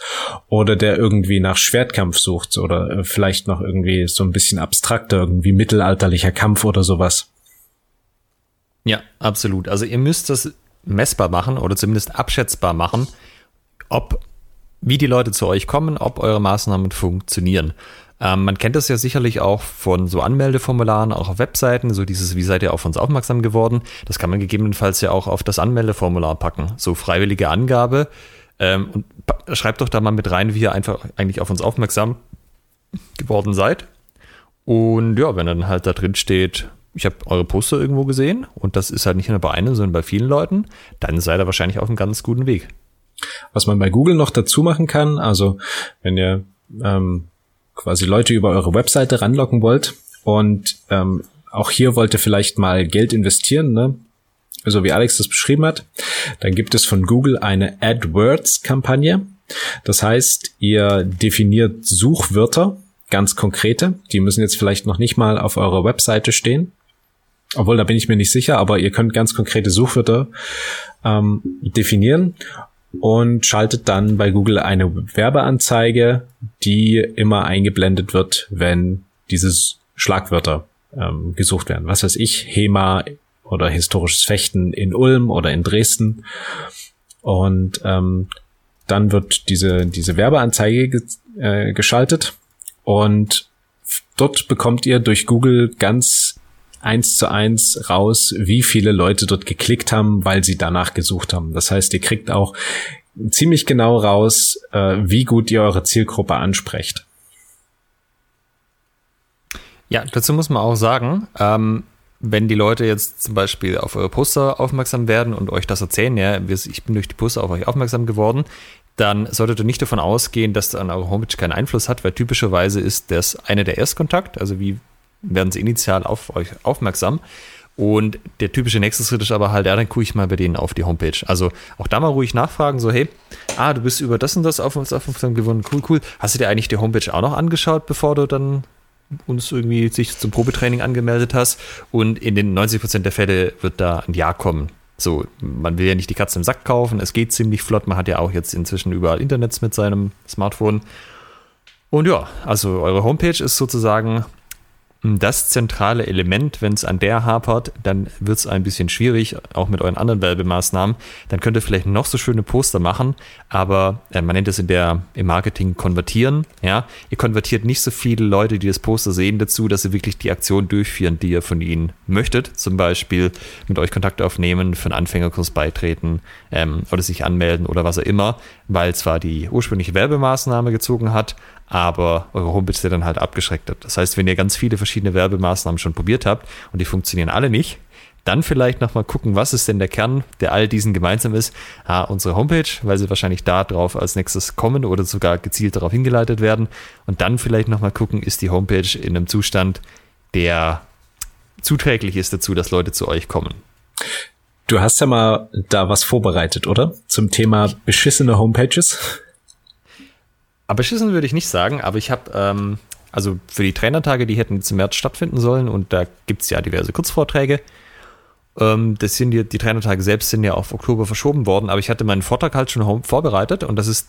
oder der irgendwie nach Schwertkampf sucht oder äh, vielleicht noch irgendwie so ein bisschen abstrakter, irgendwie mittelalterlicher Kampf oder sowas. Ja, absolut. Also ihr müsst das messbar machen oder zumindest abschätzbar machen, ob wie die Leute zu euch kommen, ob eure Maßnahmen funktionieren. Ähm, man kennt das ja sicherlich auch von so Anmeldeformularen, auch auf Webseiten, so dieses, wie seid ihr auf uns aufmerksam geworden? Das kann man gegebenenfalls ja auch auf das Anmeldeformular packen. So freiwillige Angabe, ähm, und schreibt doch da mal mit rein, wie ihr einfach eigentlich auf uns aufmerksam geworden seid. Und ja, wenn dann halt da drin steht, ich habe eure Poster irgendwo gesehen und das ist halt nicht nur bei einem, sondern bei vielen Leuten, dann seid ihr wahrscheinlich auf einem ganz guten Weg. Was man bei Google noch dazu machen kann, also wenn ihr ähm, quasi Leute über eure Webseite ranlocken wollt und ähm, auch hier wollt ihr vielleicht mal Geld investieren, ne? So wie Alex das beschrieben hat, dann gibt es von Google eine AdWords-Kampagne. Das heißt, ihr definiert Suchwörter, ganz konkrete. Die müssen jetzt vielleicht noch nicht mal auf eurer Webseite stehen. Obwohl, da bin ich mir nicht sicher, aber ihr könnt ganz konkrete Suchwörter ähm, definieren und schaltet dann bei Google eine Werbeanzeige, die immer eingeblendet wird, wenn diese Schlagwörter ähm, gesucht werden. Was weiß ich, HEMA, oder historisches Fechten in Ulm oder in Dresden. Und ähm, dann wird diese, diese Werbeanzeige ge äh, geschaltet und dort bekommt ihr durch Google ganz eins zu eins raus, wie viele Leute dort geklickt haben, weil sie danach gesucht haben. Das heißt, ihr kriegt auch ziemlich genau raus, äh, wie gut ihr eure Zielgruppe ansprecht. Ja, dazu muss man auch sagen, ähm, wenn die Leute jetzt zum Beispiel auf eure Poster aufmerksam werden und euch das erzählen, ja, ich bin durch die Poster auf euch aufmerksam geworden, dann solltet ihr nicht davon ausgehen, dass das an eure Homepage keinen Einfluss hat, weil typischerweise ist das eine der Erstkontakt, also wie werden sie initial auf euch aufmerksam. Und der typische nächste Schritt ist aber halt, ja, dann gucke ich mal bei denen auf die Homepage. Also auch da mal ruhig nachfragen, so, hey, ah, du bist über das und das auf uns aufmerksam geworden, cool, cool. Hast du dir eigentlich die Homepage auch noch angeschaut, bevor du dann uns irgendwie sich zum Probetraining angemeldet hast und in den 90 Prozent der Fälle wird da ein Ja kommen. So, man will ja nicht die Katze im Sack kaufen, es geht ziemlich flott, man hat ja auch jetzt inzwischen überall Internets mit seinem Smartphone. Und ja, also eure Homepage ist sozusagen das zentrale Element, wenn es an der hapert, dann wird es ein bisschen schwierig, auch mit euren anderen Werbemaßnahmen. Dann könnt ihr vielleicht noch so schöne Poster machen, aber äh, man nennt es in der, im Marketing konvertieren. Ja? Ihr konvertiert nicht so viele Leute, die das Poster sehen, dazu, dass sie wirklich die Aktion durchführen, die ihr von ihnen möchtet. Zum Beispiel mit euch Kontakt aufnehmen, für einen Anfängerkurs beitreten ähm, oder sich anmelden oder was auch immer, weil zwar die ursprüngliche Werbemaßnahme gezogen hat, aber eure Homepage dann halt abgeschreckt hat. Das heißt, wenn ihr ganz viele verschiedene Werbemaßnahmen schon probiert habt und die funktionieren alle nicht, dann vielleicht nochmal gucken, was ist denn der Kern, der all diesen gemeinsam ist. Ah, unsere Homepage, weil sie wahrscheinlich da drauf als nächstes kommen oder sogar gezielt darauf hingeleitet werden. Und dann vielleicht nochmal gucken, ist die Homepage in einem Zustand, der zuträglich ist dazu, dass Leute zu euch kommen. Du hast ja mal da was vorbereitet, oder? Zum Thema beschissene Homepages. Aber beschissen würde ich nicht sagen, aber ich habe, ähm, also für die Trainertage, die hätten jetzt im März stattfinden sollen und da gibt es ja diverse Kurzvorträge. Ähm, das sind die, die Trainertage selbst sind ja auf Oktober verschoben worden, aber ich hatte meinen Vortrag halt schon vorbereitet und das ist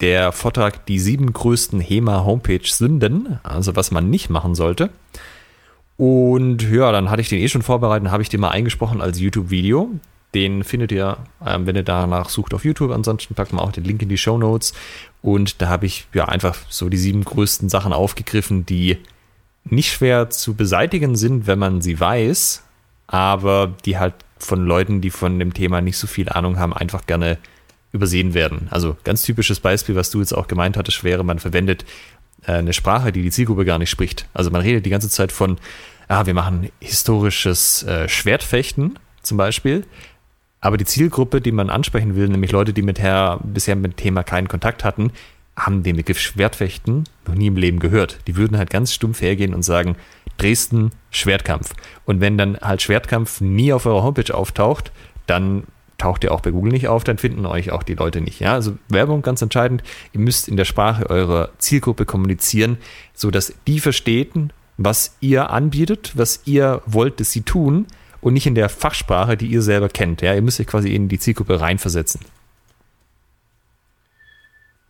der Vortrag Die sieben größten HEMA-Homepage-Sünden, also was man nicht machen sollte. Und ja, dann hatte ich den eh schon vorbereitet, habe ich den mal eingesprochen als YouTube-Video. Den findet ihr, ähm, wenn ihr danach sucht, auf YouTube. Ansonsten packen wir auch den Link in die Show Notes. Und da habe ich ja einfach so die sieben größten Sachen aufgegriffen, die nicht schwer zu beseitigen sind, wenn man sie weiß, aber die halt von Leuten, die von dem Thema nicht so viel Ahnung haben, einfach gerne übersehen werden. Also ganz typisches Beispiel, was du jetzt auch gemeint hattest, wäre, man verwendet äh, eine Sprache, die die Zielgruppe gar nicht spricht. Also man redet die ganze Zeit von, ah, wir machen historisches äh, Schwertfechten zum Beispiel, aber die Zielgruppe, die man ansprechen will, nämlich Leute, die mit her, bisher mit dem Thema keinen Kontakt hatten, haben den Begriff Schwertfechten noch nie im Leben gehört. Die würden halt ganz stumpf hergehen und sagen, Dresden, Schwertkampf. Und wenn dann halt Schwertkampf nie auf eurer Homepage auftaucht, dann taucht ihr auch bei Google nicht auf, dann finden euch auch die Leute nicht. Ja, also Werbung ganz entscheidend. Ihr müsst in der Sprache eurer Zielgruppe kommunizieren, so dass die verstehen, was ihr anbietet, was ihr wollt, dass sie tun und nicht in der Fachsprache, die ihr selber kennt. Ja, ihr müsst euch quasi in die Zielgruppe reinversetzen.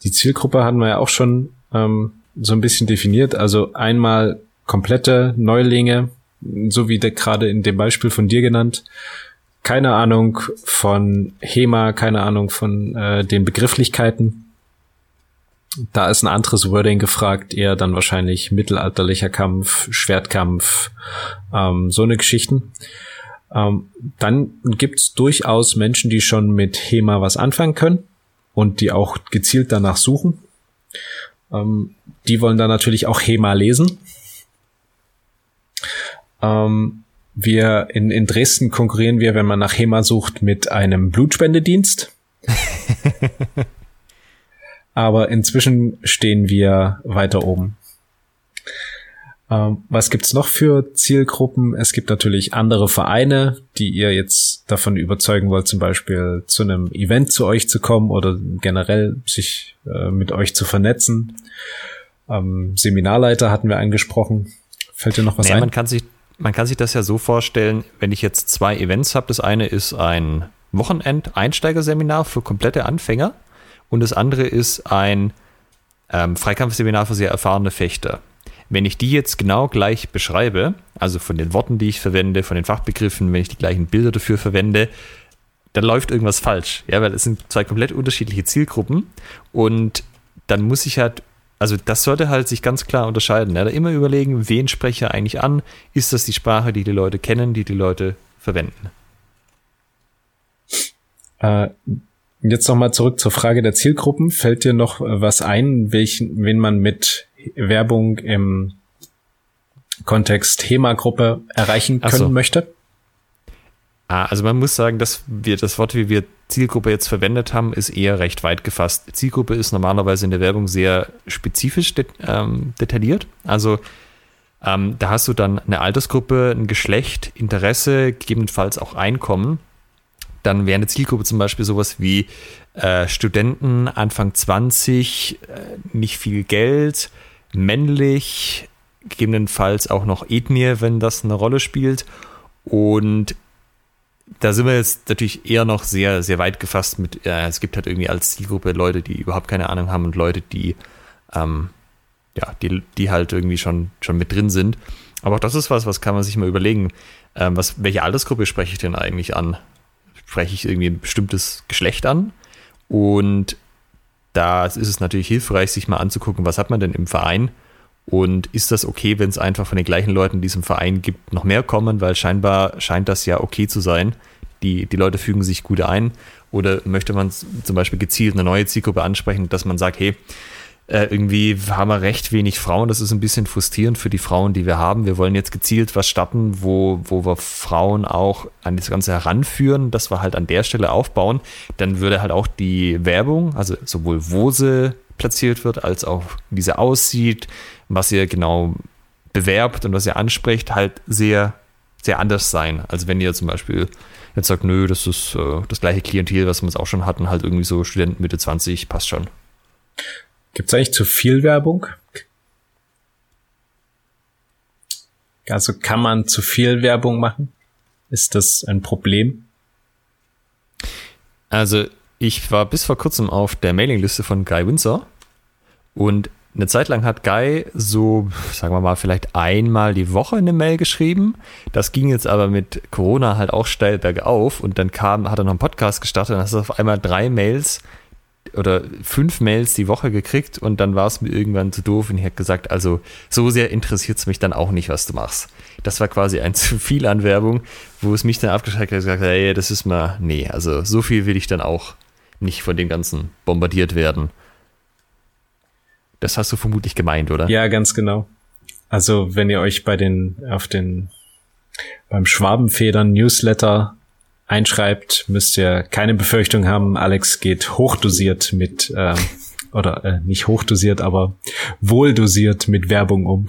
Die Zielgruppe hatten wir ja auch schon ähm, so ein bisschen definiert. Also einmal komplette Neulinge, so wie gerade in dem Beispiel von dir genannt. Keine Ahnung von HEMA, keine Ahnung von äh, den Begrifflichkeiten. Da ist ein anderes Wording gefragt, eher dann wahrscheinlich mittelalterlicher Kampf, Schwertkampf, ähm, so eine Geschichten. Ähm, dann gibt's durchaus Menschen, die schon mit HEMA was anfangen können und die auch gezielt danach suchen. Ähm, die wollen dann natürlich auch HEMA lesen. Ähm, wir in, in Dresden konkurrieren wir, wenn man nach HEMA sucht, mit einem Blutspendedienst. Aber inzwischen stehen wir weiter oben. Ähm, was gibt's noch für Zielgruppen? Es gibt natürlich andere Vereine, die ihr jetzt davon überzeugen wollt, zum Beispiel zu einem Event zu euch zu kommen oder generell sich äh, mit euch zu vernetzen. Ähm, Seminarleiter hatten wir angesprochen. Fällt dir noch was naja, ein? Man kann, sich, man kann sich das ja so vorstellen, wenn ich jetzt zwei Events habe. Das eine ist ein Wochenend-Einsteigerseminar für komplette Anfänger und das andere ist ein ähm, Freikampfseminar für sehr erfahrene Fechter. Wenn ich die jetzt genau gleich beschreibe, also von den Worten, die ich verwende, von den Fachbegriffen, wenn ich die gleichen Bilder dafür verwende, dann läuft irgendwas falsch. Ja, weil es sind zwei komplett unterschiedliche Zielgruppen und dann muss ich halt, also das sollte halt sich ganz klar unterscheiden. Ja, da immer überlegen, wen spreche ich eigentlich an? Ist das die Sprache, die die Leute kennen, die die Leute verwenden? Äh, jetzt nochmal zurück zur Frage der Zielgruppen. Fällt dir noch was ein, welchen, wen man mit Werbung im Kontext Themagruppe erreichen können so. möchte? Ah, also man muss sagen, dass wir das Wort, wie wir Zielgruppe jetzt verwendet haben, ist eher recht weit gefasst. Zielgruppe ist normalerweise in der Werbung sehr spezifisch det ähm, detailliert. Also ähm, da hast du dann eine Altersgruppe, ein Geschlecht, Interesse, gegebenenfalls auch Einkommen. Dann wäre eine Zielgruppe zum Beispiel sowas wie äh, Studenten, Anfang 20, äh, nicht viel Geld, männlich, gegebenenfalls auch noch Ethnie, wenn das eine Rolle spielt. Und da sind wir jetzt natürlich eher noch sehr, sehr weit gefasst mit, äh, es gibt halt irgendwie als Zielgruppe Leute, die überhaupt keine Ahnung haben und Leute, die, ähm, ja, die, die halt irgendwie schon, schon mit drin sind. Aber auch das ist was, was kann man sich mal überlegen. Ähm, was, welche Altersgruppe spreche ich denn eigentlich an? Spreche ich irgendwie ein bestimmtes Geschlecht an? Und da ist es natürlich hilfreich, sich mal anzugucken, was hat man denn im Verein? Und ist das okay, wenn es einfach von den gleichen Leuten in diesem Verein gibt, noch mehr kommen? Weil scheinbar scheint das ja okay zu sein. Die, die Leute fügen sich gut ein. Oder möchte man zum Beispiel gezielt eine neue Zielgruppe ansprechen, dass man sagt, hey, äh, irgendwie haben wir recht wenig Frauen. Das ist ein bisschen frustrierend für die Frauen, die wir haben. Wir wollen jetzt gezielt was starten, wo, wo wir Frauen auch an das Ganze heranführen, dass wir halt an der Stelle aufbauen. Dann würde halt auch die Werbung, also sowohl wo sie platziert wird, als auch wie sie aussieht, was ihr genau bewerbt und was ihr anspricht, halt sehr, sehr anders sein. Also wenn ihr zum Beispiel jetzt sagt, nö, das ist äh, das gleiche Klientel, was wir jetzt auch schon hatten, halt irgendwie so Studenten Mitte 20, passt schon. Gibt es eigentlich zu viel Werbung? Also kann man zu viel Werbung machen? Ist das ein Problem? Also ich war bis vor kurzem auf der Mailingliste von Guy Windsor und eine Zeit lang hat Guy so, sagen wir mal, vielleicht einmal die Woche eine Mail geschrieben. Das ging jetzt aber mit Corona halt auch steil bergauf und dann kam, hat er noch einen Podcast gestartet und hast auf einmal drei Mails oder fünf Mails die Woche gekriegt und dann war es mir irgendwann zu doof und ich habe gesagt, also so sehr interessiert es mich dann auch nicht, was du machst. Das war quasi ein zu viel an Werbung, wo es mich dann abgeschreckt hat und gesagt, hey, das ist mal, nee, also so viel will ich dann auch nicht von dem Ganzen bombardiert werden. Das hast du vermutlich gemeint, oder? Ja, ganz genau. Also, wenn ihr euch bei den, auf den, beim Schwabenfedern Newsletter einschreibt, müsst ihr keine Befürchtung haben. Alex geht hochdosiert mit, ähm, oder äh, nicht hochdosiert, aber wohldosiert mit Werbung um.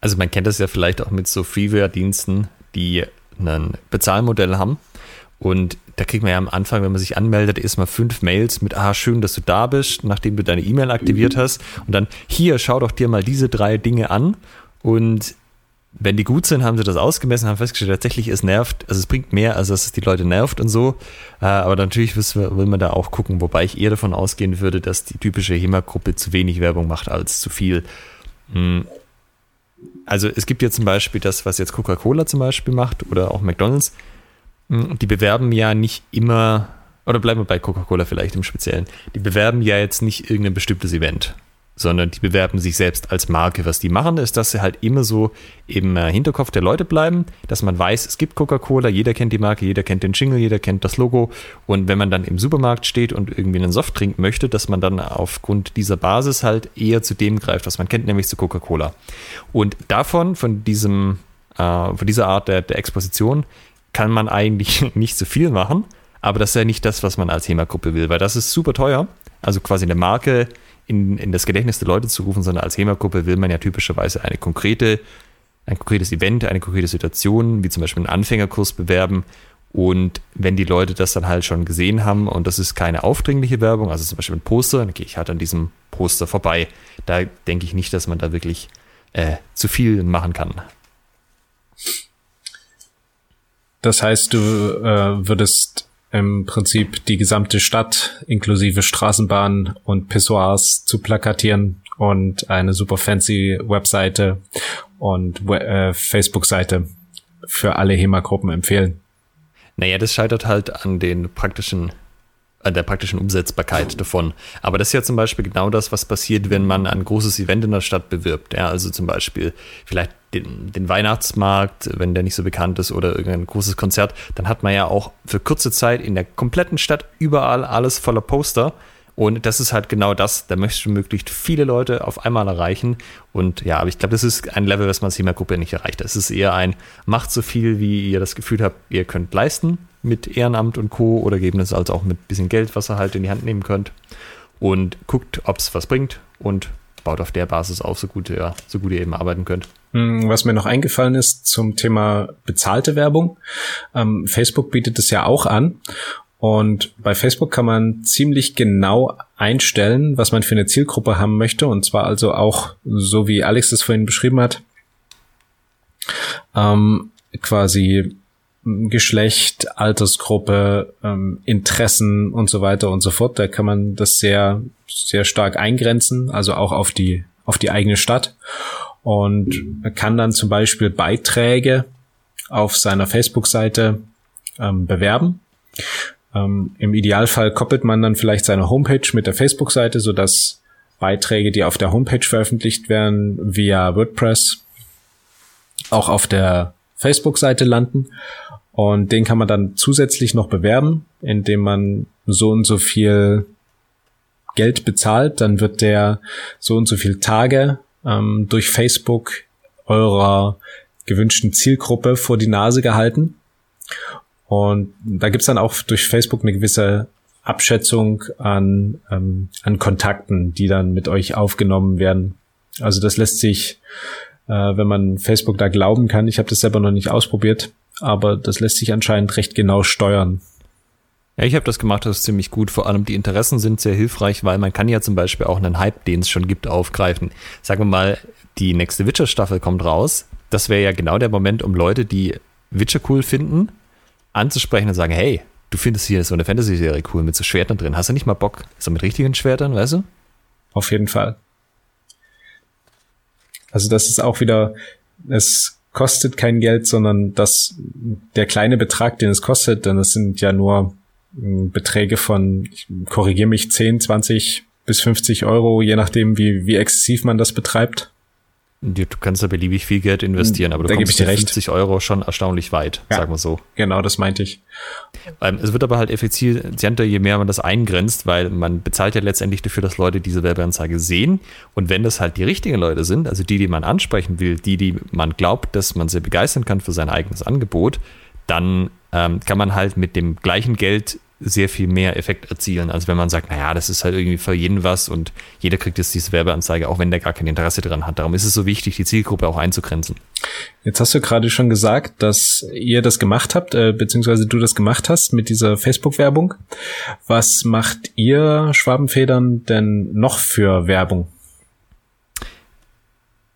Also man kennt das ja vielleicht auch mit so Freeware-Diensten, die ein Bezahlmodell haben. Und da kriegt man ja am Anfang, wenn man sich anmeldet, erstmal fünf Mails mit, ah, schön, dass du da bist, nachdem du deine E-Mail aktiviert hast. Und dann, hier, schau doch dir mal diese drei Dinge an. Und wenn die gut sind, haben sie das ausgemessen, haben festgestellt, tatsächlich es nervt, also es bringt mehr, als dass es die Leute nervt und so. Äh, aber natürlich will man da auch gucken, wobei ich eher davon ausgehen würde, dass die typische HEMA-Gruppe zu wenig Werbung macht als zu viel. Hm. Also es gibt ja zum Beispiel das, was jetzt Coca-Cola zum Beispiel macht oder auch McDonalds. Hm, die bewerben ja nicht immer, oder bleiben wir bei Coca-Cola vielleicht im Speziellen, die bewerben ja jetzt nicht irgendein bestimmtes Event sondern die bewerben sich selbst als Marke. Was die machen, ist, dass sie halt immer so im äh, Hinterkopf der Leute bleiben, dass man weiß, es gibt Coca-Cola, jeder kennt die Marke, jeder kennt den Jingle, jeder kennt das Logo. Und wenn man dann im Supermarkt steht und irgendwie einen Soft trinken möchte, dass man dann aufgrund dieser Basis halt eher zu dem greift, was man kennt, nämlich zu Coca-Cola. Und davon, von diesem, äh, von dieser Art der, der Exposition, kann man eigentlich nicht so viel machen. Aber das ist ja nicht das, was man als HEMA-Gruppe will, weil das ist super teuer. Also quasi eine Marke in, in das Gedächtnis der Leute zu rufen, sondern als HEMA-Gruppe will man ja typischerweise eine konkrete, ein konkretes Event, eine konkrete Situation, wie zum Beispiel einen Anfängerkurs bewerben. Und wenn die Leute das dann halt schon gesehen haben und das ist keine aufdringliche Werbung, also zum Beispiel ein Poster, dann gehe ich halt an diesem Poster vorbei. Da denke ich nicht, dass man da wirklich äh, zu viel machen kann. Das heißt, du äh, würdest im Prinzip die gesamte Stadt inklusive Straßenbahn und Pissoirs zu plakatieren und eine super fancy Webseite und äh, Facebook-Seite für alle HEMA-Gruppen empfehlen. Naja, das scheitert halt an den praktischen an der praktischen Umsetzbarkeit davon. Aber das ist ja zum Beispiel genau das, was passiert, wenn man ein großes Event in der Stadt bewirbt. Ja, also zum Beispiel vielleicht den, den Weihnachtsmarkt, wenn der nicht so bekannt ist, oder irgendein großes Konzert, dann hat man ja auch für kurze Zeit in der kompletten Stadt überall alles voller Poster. Und das ist halt genau das, da möchtest du möglichst viele Leute auf einmal erreichen. Und ja, aber ich glaube, das ist ein Level, was man als Gruppe nicht erreicht. Es ist eher ein, macht so viel, wie ihr das Gefühl habt, ihr könnt leisten mit Ehrenamt und Co. oder geben es also auch mit bisschen Geld, was ihr halt in die Hand nehmen könnt. Und guckt, ob es was bringt und baut auf der Basis auf, so gut ihr, so gut ihr eben arbeiten könnt. Hm, was mir noch eingefallen ist zum Thema bezahlte Werbung. Ähm, Facebook bietet es ja auch an. Und bei Facebook kann man ziemlich genau einstellen, was man für eine Zielgruppe haben möchte. Und zwar also auch, so wie Alex das vorhin beschrieben hat, ähm, quasi Geschlecht, Altersgruppe, ähm, Interessen und so weiter und so fort. Da kann man das sehr, sehr stark eingrenzen, also auch auf die, auf die eigene Stadt. Und man kann dann zum Beispiel Beiträge auf seiner Facebook-Seite ähm, bewerben. Ähm, Im Idealfall koppelt man dann vielleicht seine Homepage mit der Facebook-Seite, so dass Beiträge, die auf der Homepage veröffentlicht werden, via WordPress auch auf der Facebook-Seite landen. Und den kann man dann zusätzlich noch bewerben, indem man so und so viel Geld bezahlt. Dann wird der so und so viel Tage ähm, durch Facebook eurer gewünschten Zielgruppe vor die Nase gehalten. Und da gibt's dann auch durch Facebook eine gewisse Abschätzung an, ähm, an Kontakten, die dann mit euch aufgenommen werden. Also das lässt sich, äh, wenn man Facebook da glauben kann, ich habe das selber noch nicht ausprobiert, aber das lässt sich anscheinend recht genau steuern. Ja, ich habe das gemacht, das ist ziemlich gut. Vor allem die Interessen sind sehr hilfreich, weil man kann ja zum Beispiel auch einen Hype, den es schon gibt, aufgreifen. Sagen wir mal, die nächste Witcher-Staffel kommt raus. Das wäre ja genau der Moment, um Leute, die Witcher cool finden, anzusprechen und sagen, hey, du findest hier so eine Fantasy-Serie cool mit so Schwertern drin. Hast du nicht mal Bock, so mit richtigen Schwertern, weißt du? Auf jeden Fall. Also das ist auch wieder, es kostet kein Geld, sondern das, der kleine Betrag, den es kostet, denn es sind ja nur hm, Beträge von, ich korrigiere mich, 10, 20 bis 50 Euro, je nachdem, wie, wie exzessiv man das betreibt. Du kannst da beliebig viel Geld investieren, aber du da kommst mit 50 Euro schon erstaunlich weit, ja, sagen wir so. Genau, das meinte ich. Ähm, es wird aber halt effizienter, je mehr man das eingrenzt, weil man bezahlt ja letztendlich dafür, dass Leute diese Werbeanzeige sehen. Und wenn das halt die richtigen Leute sind, also die, die man ansprechen will, die, die man glaubt, dass man sie begeistern kann für sein eigenes Angebot, dann ähm, kann man halt mit dem gleichen Geld sehr viel mehr Effekt erzielen, als wenn man sagt, naja, das ist halt irgendwie für jeden was und jeder kriegt jetzt diese Werbeanzeige, auch wenn der gar kein Interesse daran hat. Darum ist es so wichtig, die Zielgruppe auch einzugrenzen. Jetzt hast du gerade schon gesagt, dass ihr das gemacht habt, äh, beziehungsweise du das gemacht hast mit dieser Facebook-Werbung. Was macht ihr Schwabenfedern denn noch für Werbung?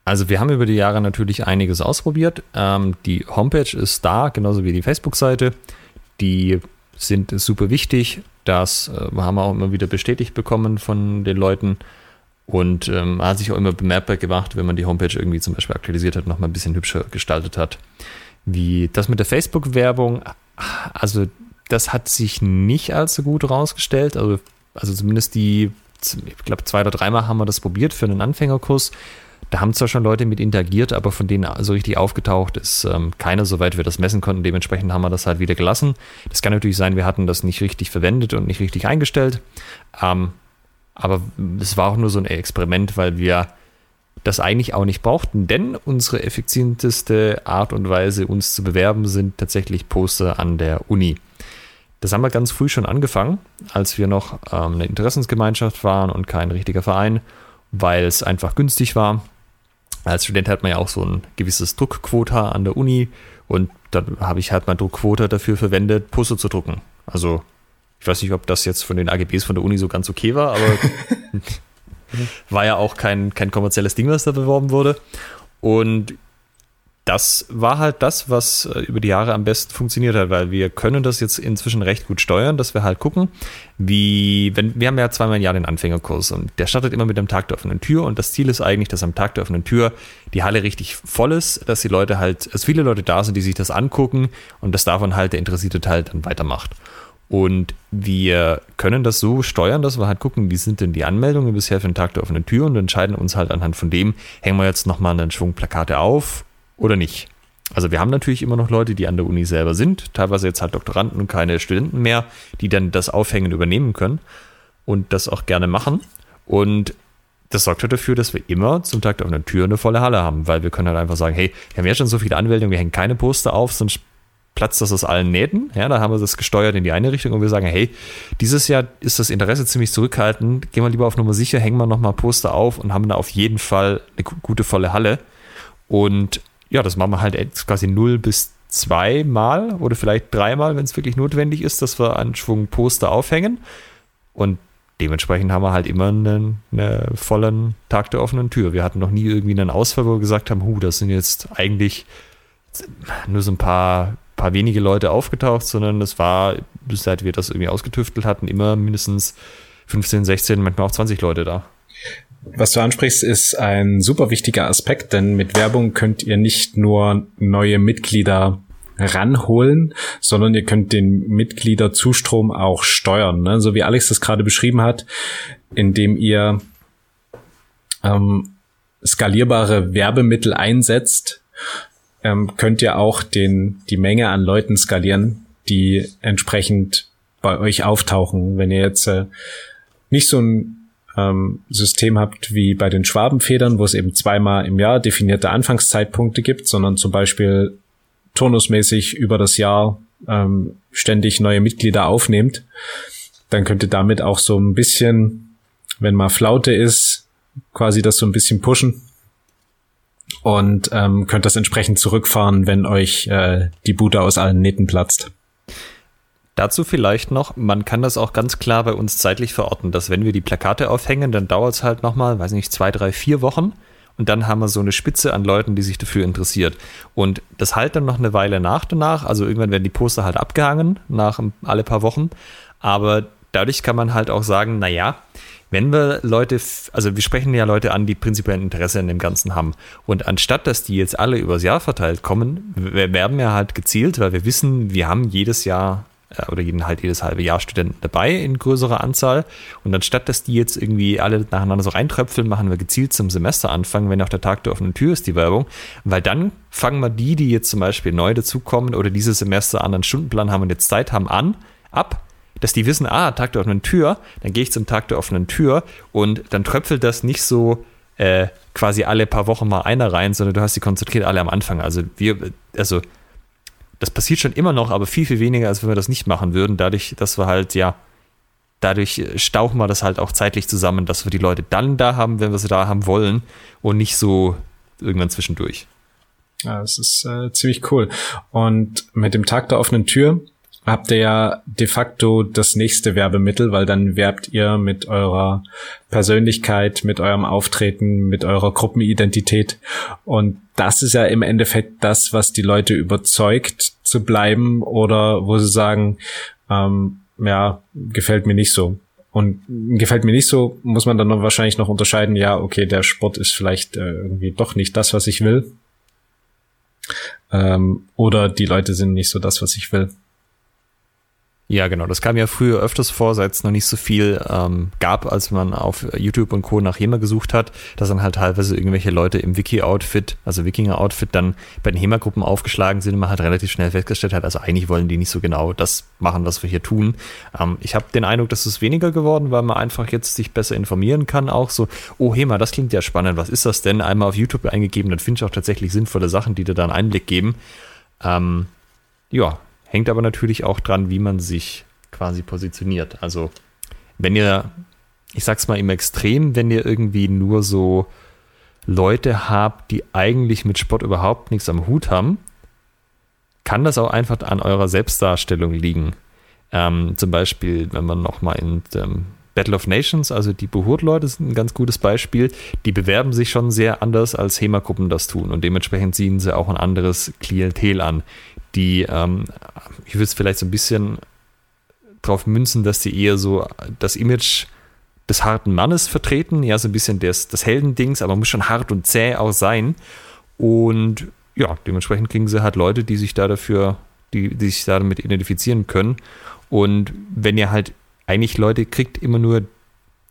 Also wir haben über die Jahre natürlich einiges ausprobiert. Ähm, die Homepage ist da, genauso wie die Facebook-Seite. Die sind super wichtig. Das äh, haben wir auch immer wieder bestätigt bekommen von den Leuten. Und ähm, hat sich auch immer bemerkbar gemacht, wenn man die Homepage irgendwie zum Beispiel aktualisiert hat, nochmal ein bisschen hübscher gestaltet hat. Wie das mit der Facebook-Werbung, also das hat sich nicht allzu gut rausgestellt. Also, also zumindest die, ich glaube, zwei oder dreimal haben wir das probiert für einen Anfängerkurs. Da haben zwar schon Leute mit interagiert, aber von denen so richtig aufgetaucht ist ähm, keiner, soweit wir das messen konnten. Dementsprechend haben wir das halt wieder gelassen. Das kann natürlich sein, wir hatten das nicht richtig verwendet und nicht richtig eingestellt. Ähm, aber es war auch nur so ein Experiment, weil wir das eigentlich auch nicht brauchten, denn unsere effizienteste Art und Weise, uns zu bewerben, sind tatsächlich Poster an der Uni. Das haben wir ganz früh schon angefangen, als wir noch ähm, eine Interessensgemeinschaft waren und kein richtiger Verein, weil es einfach günstig war als Student hat man ja auch so ein gewisses Druckquota an der Uni und dann habe ich halt mein Druckquota dafür verwendet, Poster zu drucken. Also ich weiß nicht, ob das jetzt von den AGBs von der Uni so ganz okay war, aber war ja auch kein, kein kommerzielles Ding, was da beworben wurde. Und das war halt das, was äh, über die Jahre am besten funktioniert hat, weil wir können das jetzt inzwischen recht gut steuern, dass wir halt gucken, wie, wenn, wir haben ja zweimal im Jahr den Anfängerkurs und der startet immer mit dem Tag der offenen Tür und das Ziel ist eigentlich, dass am Tag der offenen Tür die Halle richtig voll ist, dass die Leute halt, dass viele Leute da sind, die sich das angucken und dass davon halt der interessierte Teil dann weitermacht. Und wir können das so steuern, dass wir halt gucken, wie sind denn die Anmeldungen bisher für den Tag der offenen Tür und entscheiden uns halt anhand von dem, hängen wir jetzt nochmal einen Schwung Plakate auf oder nicht. Also wir haben natürlich immer noch Leute, die an der Uni selber sind, teilweise jetzt halt Doktoranden und keine Studenten mehr, die dann das Aufhängen übernehmen können und das auch gerne machen. Und das sorgt halt dafür, dass wir immer zum Tag auf einer Tür eine volle Halle haben, weil wir können halt einfach sagen, hey, wir haben ja schon so viele Anmeldungen, wir hängen keine Poster auf, sonst platzt das aus allen Nähten. Ja, da haben wir das gesteuert in die eine Richtung und wir sagen, hey, dieses Jahr ist das Interesse ziemlich zurückhaltend, gehen wir lieber auf Nummer sicher, hängen wir nochmal Poster auf und haben da auf jeden Fall eine gute volle Halle. Und ja, das machen wir halt quasi 0 bis zweimal oder vielleicht dreimal, wenn es wirklich notwendig ist, dass wir einen Schwung Poster aufhängen. Und dementsprechend haben wir halt immer einen, einen vollen Tag der offenen Tür. Wir hatten noch nie irgendwie einen Ausfall, wo wir gesagt haben, hu, das sind jetzt eigentlich nur so ein paar, paar wenige Leute aufgetaucht, sondern es war, seit wir das irgendwie ausgetüftelt hatten, immer mindestens 15, 16, manchmal auch 20 Leute da. Was du ansprichst, ist ein super wichtiger Aspekt, denn mit Werbung könnt ihr nicht nur neue Mitglieder ranholen, sondern ihr könnt den Mitgliederzustrom auch steuern, ne? so wie Alex das gerade beschrieben hat, indem ihr ähm, skalierbare Werbemittel einsetzt, ähm, könnt ihr auch den die Menge an Leuten skalieren, die entsprechend bei euch auftauchen. Wenn ihr jetzt äh, nicht so ein ähm, System habt wie bei den Schwabenfedern, wo es eben zweimal im Jahr definierte Anfangszeitpunkte gibt, sondern zum Beispiel turnusmäßig über das Jahr ähm, ständig neue Mitglieder aufnehmt, dann könnt ihr damit auch so ein bisschen, wenn mal Flaute ist, quasi das so ein bisschen pushen und ähm, könnt das entsprechend zurückfahren, wenn euch äh, die Bude aus allen Nähten platzt. Dazu vielleicht noch, man kann das auch ganz klar bei uns zeitlich verorten, dass wenn wir die Plakate aufhängen, dann dauert es halt nochmal, weiß nicht, zwei, drei, vier Wochen. Und dann haben wir so eine Spitze an Leuten, die sich dafür interessiert. Und das halt dann noch eine Weile nach danach. Also irgendwann werden die Poster halt abgehangen, nach alle paar Wochen. Aber dadurch kann man halt auch sagen, naja, wenn wir Leute, also wir sprechen ja Leute an, die prinzipiell ein Interesse an dem Ganzen haben. Und anstatt, dass die jetzt alle übers Jahr verteilt kommen, werden wir halt gezielt, weil wir wissen, wir haben jedes Jahr oder jeden halt jedes halbe Jahr Studenten dabei in größerer Anzahl. Und anstatt, dass die jetzt irgendwie alle nacheinander so reintröpfeln, machen wir gezielt zum Semesteranfang, wenn auch der Tag der offenen Tür ist, die Werbung. Weil dann fangen wir die, die jetzt zum Beispiel neu dazukommen oder dieses Semester anderen Stundenplan haben und jetzt Zeit haben, an, ab, dass die wissen, ah, Tag der offenen Tür, dann gehe ich zum Tag der offenen Tür und dann tröpfelt das nicht so äh, quasi alle paar Wochen mal einer rein, sondern du hast die konzentriert alle am Anfang. Also wir, also das passiert schon immer noch, aber viel, viel weniger, als wenn wir das nicht machen würden. Dadurch, dass wir halt, ja, dadurch stauchen wir das halt auch zeitlich zusammen, dass wir die Leute dann da haben, wenn wir sie da haben wollen und nicht so irgendwann zwischendurch. Ja, das ist äh, ziemlich cool. Und mit dem Tag der offenen Tür habt ihr ja de facto das nächste Werbemittel, weil dann werbt ihr mit eurer Persönlichkeit, mit eurem Auftreten, mit eurer Gruppenidentität. Und das ist ja im Endeffekt das, was die Leute überzeugt zu bleiben oder wo sie sagen, ähm, ja, gefällt mir nicht so. Und gefällt mir nicht so, muss man dann noch wahrscheinlich noch unterscheiden, ja, okay, der Sport ist vielleicht äh, irgendwie doch nicht das, was ich will. Ähm, oder die Leute sind nicht so das, was ich will. Ja, genau. Das kam ja früher öfters vor, seit es noch nicht so viel ähm, gab, als man auf YouTube und Co. nach HEMA gesucht hat, dass dann halt teilweise irgendwelche Leute im Wiki-Outfit, also Wikinger-Outfit, dann bei den HEMA-Gruppen aufgeschlagen sind und man halt relativ schnell festgestellt hat, also eigentlich wollen die nicht so genau das machen, was wir hier tun. Ähm, ich habe den Eindruck, dass es weniger geworden, weil man einfach jetzt sich besser informieren kann. Auch so, oh HEMA, das klingt ja spannend, was ist das denn? Einmal auf YouTube eingegeben, dann finde ich auch tatsächlich sinnvolle Sachen, die dir dann Einblick geben. Ähm, ja, Hängt aber natürlich auch dran, wie man sich quasi positioniert. Also, wenn ihr, ich sag's mal im Extrem, wenn ihr irgendwie nur so Leute habt, die eigentlich mit Sport überhaupt nichts am Hut haben, kann das auch einfach an eurer Selbstdarstellung liegen. Ähm, zum Beispiel, wenn man nochmal in ähm, Battle of Nations, also die Behurt-Leute sind ein ganz gutes Beispiel. Die bewerben sich schon sehr anders, als HEMA-Gruppen das tun und dementsprechend ziehen sie auch ein anderes Klientel an die, ähm, ich würde es vielleicht so ein bisschen drauf münzen, dass die eher so das Image des harten Mannes vertreten, ja, so ein bisschen des, des Heldendings, aber muss schon hart und zäh auch sein. Und ja, dementsprechend kriegen sie halt Leute, die sich da dafür, die, die sich damit identifizieren können. Und wenn ihr halt eigentlich Leute kriegt, immer nur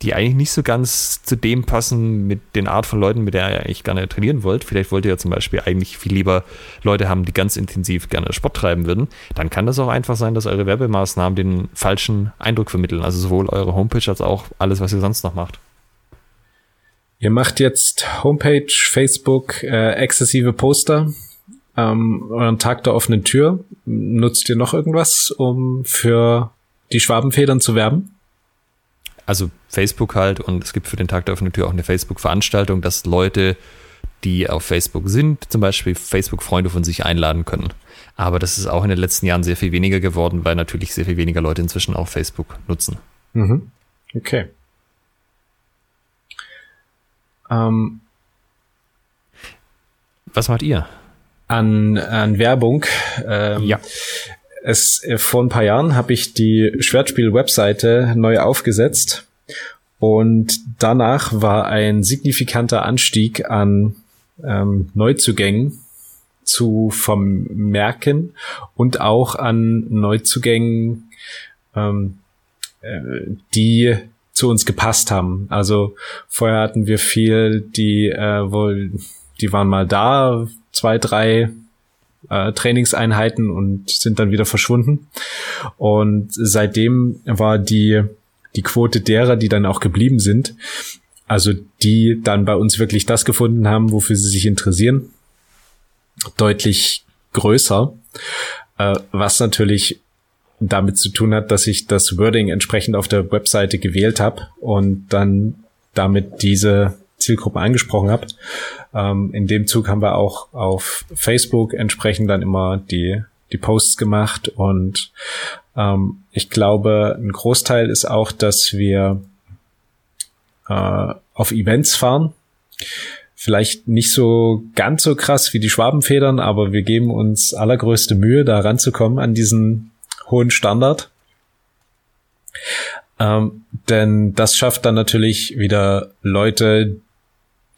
die eigentlich nicht so ganz zu dem passen mit den Art von Leuten, mit der ihr eigentlich gerne trainieren wollt. Vielleicht wollt ihr ja zum Beispiel eigentlich viel lieber Leute haben, die ganz intensiv gerne Sport treiben würden. Dann kann das auch einfach sein, dass eure Werbemaßnahmen den falschen Eindruck vermitteln. Also sowohl eure Homepage als auch alles, was ihr sonst noch macht. Ihr macht jetzt Homepage, Facebook, äh, exzessive Poster, ähm, euren Tag der offenen Tür. Nutzt ihr noch irgendwas, um für die Schwabenfedern zu werben? also Facebook halt und es gibt für den Tag der offenen Tür auch eine Facebook-Veranstaltung, dass Leute, die auf Facebook sind, zum Beispiel Facebook-Freunde von sich einladen können. Aber das ist auch in den letzten Jahren sehr viel weniger geworden, weil natürlich sehr viel weniger Leute inzwischen auch Facebook nutzen. Mhm. Okay. Ähm, Was macht ihr? An, an Werbung. Ähm, ja. Es, äh, vor ein paar Jahren habe ich die Schwertspiel-Webseite neu aufgesetzt und danach war ein signifikanter Anstieg an ähm, Neuzugängen zu vermerken und auch an Neuzugängen, ähm, äh, die zu uns gepasst haben. Also vorher hatten wir viel, die äh, wohl, die waren mal da, zwei, drei äh, Trainingseinheiten und sind dann wieder verschwunden. Und seitdem war die die Quote derer, die dann auch geblieben sind, also die dann bei uns wirklich das gefunden haben, wofür sie sich interessieren, deutlich größer, äh, was natürlich damit zu tun hat, dass ich das Wording entsprechend auf der Webseite gewählt habe und dann damit diese Zielgruppe angesprochen habe. Ähm, in dem Zug haben wir auch auf Facebook entsprechend dann immer die, die Posts gemacht und ähm, ich glaube, ein Großteil ist auch, dass wir äh, auf Events fahren vielleicht nicht so ganz so krass wie die Schwabenfedern, aber wir geben uns allergrößte Mühe, da ranzukommen an diesen hohen Standard. Ähm, denn das schafft dann natürlich wieder Leute,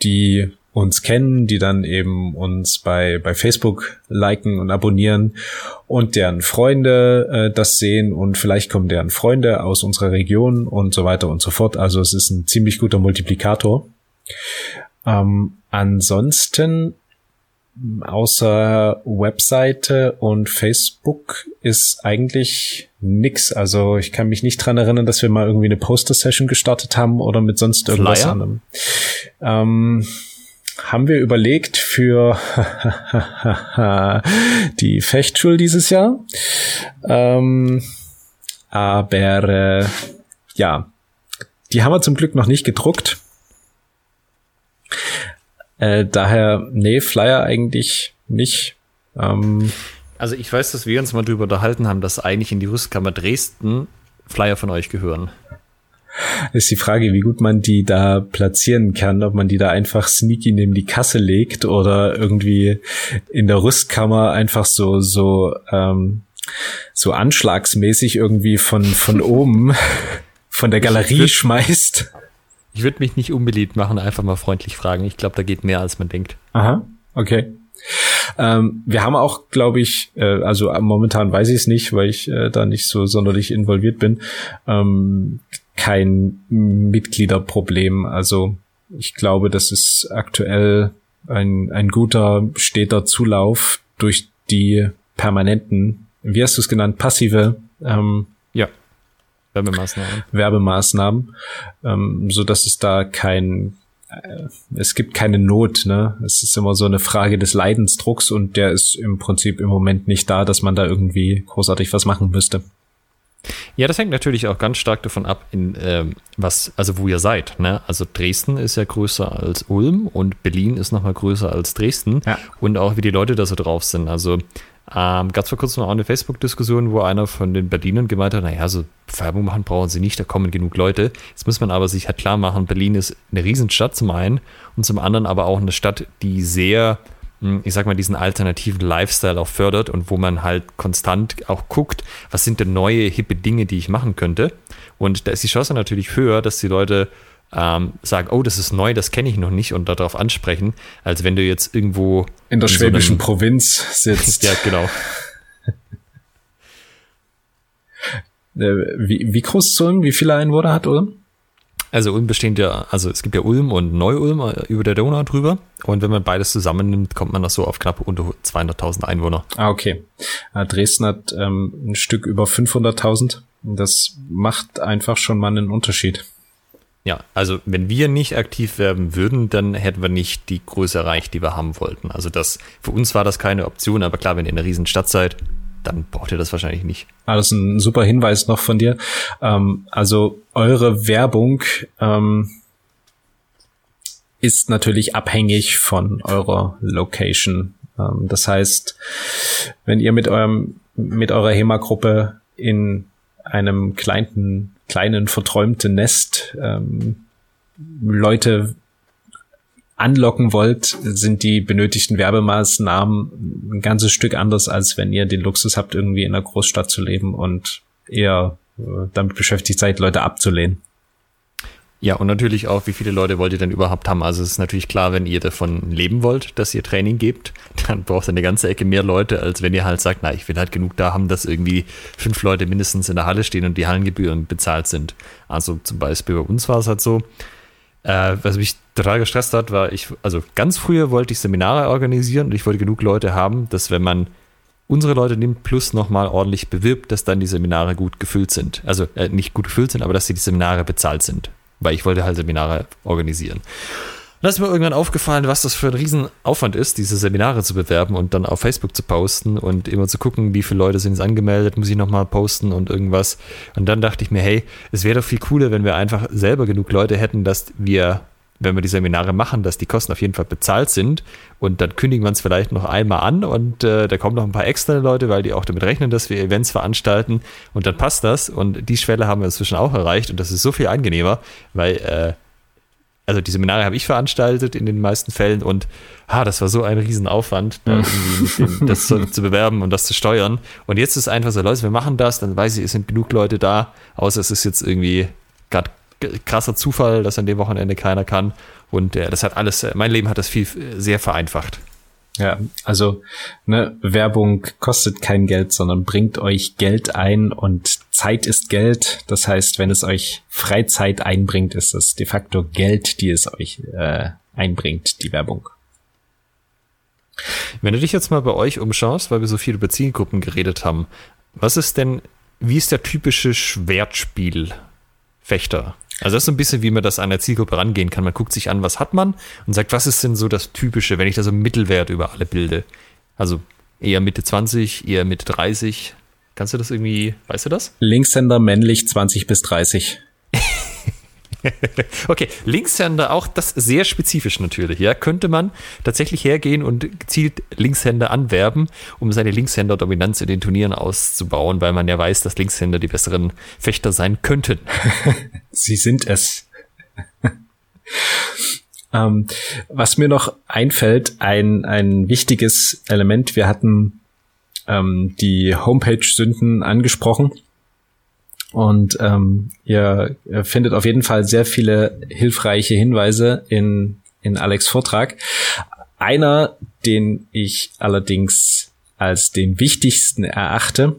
die uns kennen, die dann eben uns bei, bei Facebook liken und abonnieren und deren Freunde äh, das sehen und vielleicht kommen deren Freunde aus unserer Region und so weiter und so fort. Also es ist ein ziemlich guter Multiplikator. Ähm, ansonsten außer Webseite und Facebook ist eigentlich nix. Also ich kann mich nicht dran erinnern, dass wir mal irgendwie eine Poster-Session gestartet haben oder mit sonst irgendwas Flyer? anderem. Ähm, haben wir überlegt für die Fechtschule dieses Jahr. Ähm, aber äh, ja, die haben wir zum Glück noch nicht gedruckt. Äh, daher, nee, Flyer eigentlich nicht. Ähm, also ich weiß, dass wir uns mal drüber unterhalten haben, dass eigentlich in die Rüstkammer Dresden Flyer von euch gehören. Ist die Frage, wie gut man die da platzieren kann, ob man die da einfach sneaky neben die Kasse legt oder irgendwie in der Rüstkammer einfach so, so, ähm, so anschlagsmäßig irgendwie von, von oben von der Galerie schmeißt. Ich würde mich nicht unbeliebt machen, einfach mal freundlich fragen. Ich glaube, da geht mehr, als man denkt. Aha, okay. Ähm, wir haben auch, glaube ich, äh, also äh, momentan weiß ich es nicht, weil ich äh, da nicht so sonderlich involviert bin, ähm, kein Mitgliederproblem. Also ich glaube, das ist aktuell ein, ein guter, steter Zulauf durch die permanenten, wie hast du es genannt, passive ähm. Werbemaßnahmen. Werbemaßnahmen, ähm, so dass es da kein, äh, es gibt keine Not, ne? Es ist immer so eine Frage des Leidensdrucks und der ist im Prinzip im Moment nicht da, dass man da irgendwie großartig was machen müsste. Ja, das hängt natürlich auch ganz stark davon ab, in ähm, was, also wo ihr seid. Ne? Also Dresden ist ja größer als Ulm und Berlin ist nochmal größer als Dresden ja. und auch wie die Leute da so drauf sind. Also ähm, gab vor kurzem auch eine Facebook-Diskussion, wo einer von den Berlinern gemeint hat, naja, so Werbung machen brauchen sie nicht, da kommen genug Leute. Jetzt muss man aber sich halt klar machen, Berlin ist eine Riesenstadt zum einen und zum anderen aber auch eine Stadt, die sehr, hm, ich sag mal, diesen alternativen Lifestyle auch fördert und wo man halt konstant auch guckt, was sind denn neue, hippe Dinge, die ich machen könnte. Und da ist die Chance natürlich höher, dass die Leute ähm, sagen, oh, das ist neu, das kenne ich noch nicht und darauf ansprechen, als wenn du jetzt irgendwo in der in schwäbischen so Provinz sitzt. ja, genau. Äh, wie, wie groß ist Ulm? Wie viele Einwohner hat Ulm? Also Ulm besteht ja, also es gibt ja Ulm und Neu-Ulm äh, über der Donau drüber. Und wenn man beides zusammennimmt, kommt man das so auf knapp unter 200.000 Einwohner. Ah, okay. Äh, Dresden hat ähm, ein Stück über 500.000. Das macht einfach schon mal einen Unterschied. Ja, also wenn wir nicht aktiv werben würden, dann hätten wir nicht die Größe erreicht, die wir haben wollten. Also das, für uns war das keine Option, aber klar, wenn ihr in einer riesen Stadt seid, dann braucht ihr das wahrscheinlich nicht. Ah, das ist ein super Hinweis noch von dir. Ähm, also eure Werbung ähm, ist natürlich abhängig von eurer Location. Ähm, das heißt, wenn ihr mit eurem, mit eurer HEMA-Gruppe in einem kleinen, kleinen verträumten Nest ähm, Leute anlocken wollt, sind die benötigten Werbemaßnahmen ein ganzes Stück anders, als wenn ihr den Luxus habt, irgendwie in einer Großstadt zu leben und eher äh, damit beschäftigt seid, Leute abzulehnen. Ja, und natürlich auch, wie viele Leute wollt ihr denn überhaupt haben? Also es ist natürlich klar, wenn ihr davon leben wollt, dass ihr Training gebt, dann braucht ihr eine ganze Ecke mehr Leute, als wenn ihr halt sagt, na, ich will halt genug da haben, dass irgendwie fünf Leute mindestens in der Halle stehen und die Hallengebühren bezahlt sind. Also zum Beispiel bei uns war es halt so, äh, was mich total gestresst hat, war ich, also ganz früher wollte ich Seminare organisieren und ich wollte genug Leute haben, dass wenn man unsere Leute nimmt, plus nochmal ordentlich bewirbt, dass dann die Seminare gut gefüllt sind. Also äh, nicht gut gefüllt sind, aber dass die Seminare bezahlt sind weil ich wollte halt Seminare organisieren. Und da ist mir irgendwann aufgefallen, was das für ein Riesenaufwand ist, diese Seminare zu bewerben und dann auf Facebook zu posten und immer zu gucken, wie viele Leute sind jetzt angemeldet, muss ich nochmal posten und irgendwas. Und dann dachte ich mir, hey, es wäre doch viel cooler, wenn wir einfach selber genug Leute hätten, dass wir wenn wir die Seminare machen, dass die Kosten auf jeden Fall bezahlt sind. Und dann kündigen wir uns vielleicht noch einmal an und äh, da kommen noch ein paar externe Leute, weil die auch damit rechnen, dass wir Events veranstalten. Und dann passt das. Und die Schwelle haben wir inzwischen auch erreicht. Und das ist so viel angenehmer, weil äh, also die Seminare habe ich veranstaltet in den meisten Fällen. Und ah, das war so ein Riesenaufwand, da irgendwie den, das so, zu bewerben und das zu steuern. Und jetzt ist einfach so, Leute, wir machen das, dann weiß ich, es sind genug Leute da, außer es ist jetzt irgendwie gerade krasser Zufall, dass an dem Wochenende keiner kann. Und äh, das hat alles, äh, mein Leben hat das viel äh, sehr vereinfacht. Ja, also ne, Werbung kostet kein Geld, sondern bringt euch Geld ein und Zeit ist Geld. Das heißt, wenn es euch Freizeit einbringt, ist es de facto Geld, die es euch äh, einbringt, die Werbung. Wenn du dich jetzt mal bei euch umschaust, weil wir so viel über Zielgruppen geredet haben, was ist denn, wie ist der typische Schwertspielfechter? Also das ist so ein bisschen, wie man das an der Zielgruppe rangehen kann. Man guckt sich an, was hat man und sagt, was ist denn so das Typische, wenn ich da so Mittelwert über alle bilde. Also eher Mitte 20, eher Mitte 30. Kannst du das irgendwie, weißt du das? Linkshänder männlich 20 bis 30. okay, Linkshänder auch das sehr spezifisch natürlich. Ja, könnte man tatsächlich hergehen und gezielt Linkshänder anwerben, um seine Linkshänder-Dominanz in den Turnieren auszubauen, weil man ja weiß, dass Linkshänder die besseren Fechter sein könnten. Sie sind es. ähm, was mir noch einfällt, ein, ein wichtiges Element, wir hatten ähm, die Homepage-Sünden angesprochen. Und ähm, ihr, findet auf jeden Fall sehr viele hilfreiche Hinweise in, in Alex Vortrag. Einer, den ich allerdings als den wichtigsten erachte,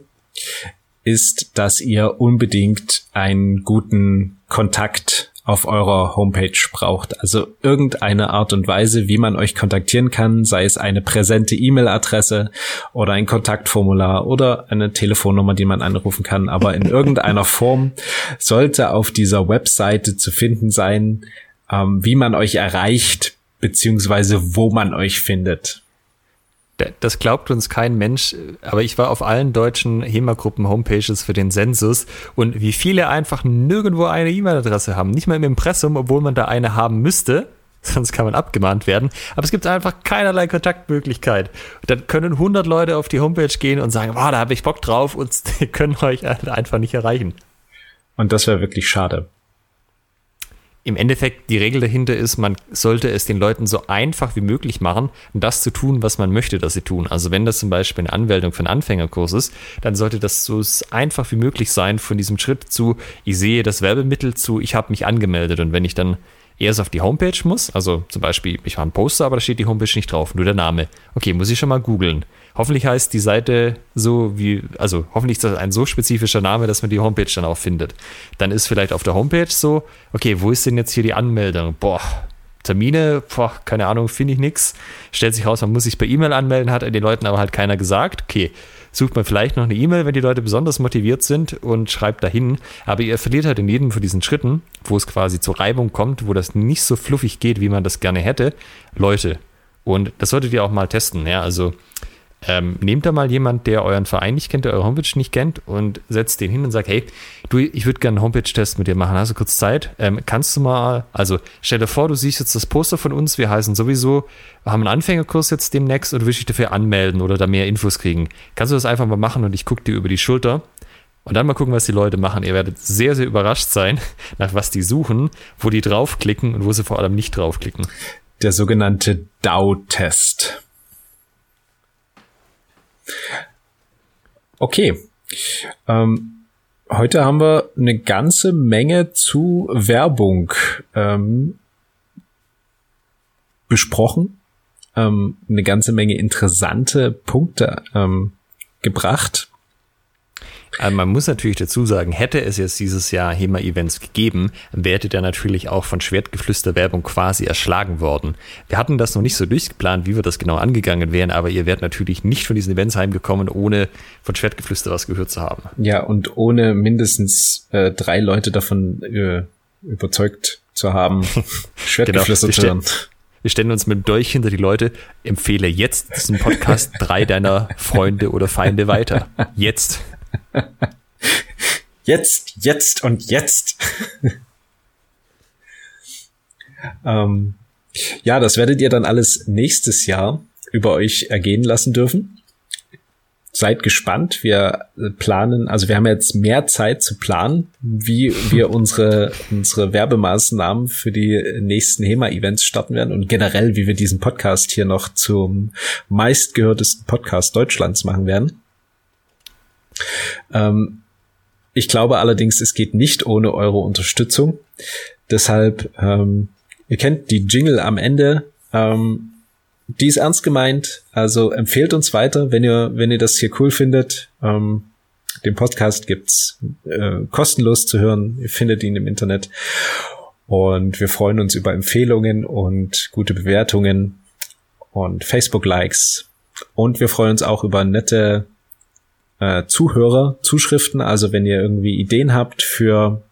ist, dass ihr unbedingt einen guten Kontakt auf eurer Homepage braucht. Also irgendeine Art und Weise, wie man euch kontaktieren kann, sei es eine präsente E-Mail-Adresse oder ein Kontaktformular oder eine Telefonnummer, die man anrufen kann. Aber in irgendeiner Form sollte auf dieser Webseite zu finden sein, ähm, wie man euch erreicht, beziehungsweise wo man euch findet das glaubt uns kein Mensch, aber ich war auf allen deutschen HEMA-Gruppen-Homepages für den Census und wie viele einfach nirgendwo eine E-Mail-Adresse haben. Nicht mal im Impressum, obwohl man da eine haben müsste. Sonst kann man abgemahnt werden. Aber es gibt einfach keinerlei Kontaktmöglichkeit. Dann können 100 Leute auf die Homepage gehen und sagen, wow, da habe ich Bock drauf und die können euch einfach nicht erreichen. Und das wäre wirklich schade im Endeffekt die Regel dahinter ist, man sollte es den Leuten so einfach wie möglich machen, das zu tun, was man möchte, dass sie tun. Also wenn das zum Beispiel eine Anmeldung für einen Anfängerkurs ist, dann sollte das so einfach wie möglich sein von diesem Schritt zu, ich sehe das Werbemittel zu, ich habe mich angemeldet. Und wenn ich dann erst auf die Homepage muss, also zum Beispiel, ich habe ein Poster, aber da steht die Homepage nicht drauf, nur der Name. Okay, muss ich schon mal googeln. Hoffentlich heißt die Seite so wie, also hoffentlich ist das ein so spezifischer Name, dass man die Homepage dann auch findet. Dann ist vielleicht auf der Homepage so, okay, wo ist denn jetzt hier die Anmeldung? Boah, Termine, boah, keine Ahnung, finde ich nichts. Stellt sich raus, man muss sich per E-Mail anmelden, hat den Leuten aber halt keiner gesagt. Okay, sucht man vielleicht noch eine E-Mail, wenn die Leute besonders motiviert sind und schreibt dahin. Aber ihr verliert halt in jedem von diesen Schritten, wo es quasi zur Reibung kommt, wo das nicht so fluffig geht, wie man das gerne hätte, Leute. Und das solltet ihr auch mal testen. Ja, also ähm, nehmt da mal jemand, der euren Verein nicht kennt, der eure Homepage nicht kennt und setzt den hin und sagt, hey, du, ich würde gerne einen Homepage-Test mit dir machen. Hast du kurz Zeit? Ähm, kannst du mal, also stell dir vor, du siehst jetzt das Poster von uns, wir heißen sowieso, wir haben einen Anfängerkurs jetzt demnächst und willst dich dafür anmelden oder da mehr Infos kriegen. Kannst du das einfach mal machen und ich gucke dir über die Schulter und dann mal gucken, was die Leute machen. Ihr werdet sehr, sehr überrascht sein, nach was die suchen, wo die draufklicken und wo sie vor allem nicht draufklicken. Der sogenannte DAO-Test. Okay. Ähm, heute haben wir eine ganze Menge zu Werbung ähm, besprochen. Ähm, eine ganze Menge interessante Punkte ähm, gebracht. Also man muss natürlich dazu sagen, hätte es jetzt dieses Jahr HEMA-Events gegeben, wäre der natürlich auch von Schwertgeflüster-Werbung quasi erschlagen worden. Wir hatten das noch nicht so durchgeplant, wie wir das genau angegangen wären, aber ihr wärt natürlich nicht von diesen Events heimgekommen, ohne von Schwertgeflüster was gehört zu haben. Ja, und ohne mindestens äh, drei Leute davon äh, überzeugt zu haben, Schwertgeflüster genau. zu hören. Wir stellen uns mit dem Dolch hinter die Leute, empfehle jetzt diesen Podcast drei deiner Freunde oder Feinde weiter. Jetzt. jetzt, jetzt und jetzt. ähm, ja, das werdet ihr dann alles nächstes Jahr über euch ergehen lassen dürfen. Seid gespannt. Wir planen, also wir haben jetzt mehr Zeit zu planen, wie wir unsere, unsere Werbemaßnahmen für die nächsten HEMA-Events starten werden und generell, wie wir diesen Podcast hier noch zum meistgehörtesten Podcast Deutschlands machen werden. Ähm, ich glaube allerdings, es geht nicht ohne eure Unterstützung. Deshalb, ähm, ihr kennt die Jingle am Ende. Ähm, die ist ernst gemeint. Also empfehlt uns weiter, wenn ihr, wenn ihr das hier cool findet. Ähm, den Podcast gibt's äh, kostenlos zu hören. Ihr findet ihn im Internet. Und wir freuen uns über Empfehlungen und gute Bewertungen und Facebook-Likes. Und wir freuen uns auch über nette äh, Zuhörer, Zuschriften. Also wenn ihr irgendwie Ideen habt für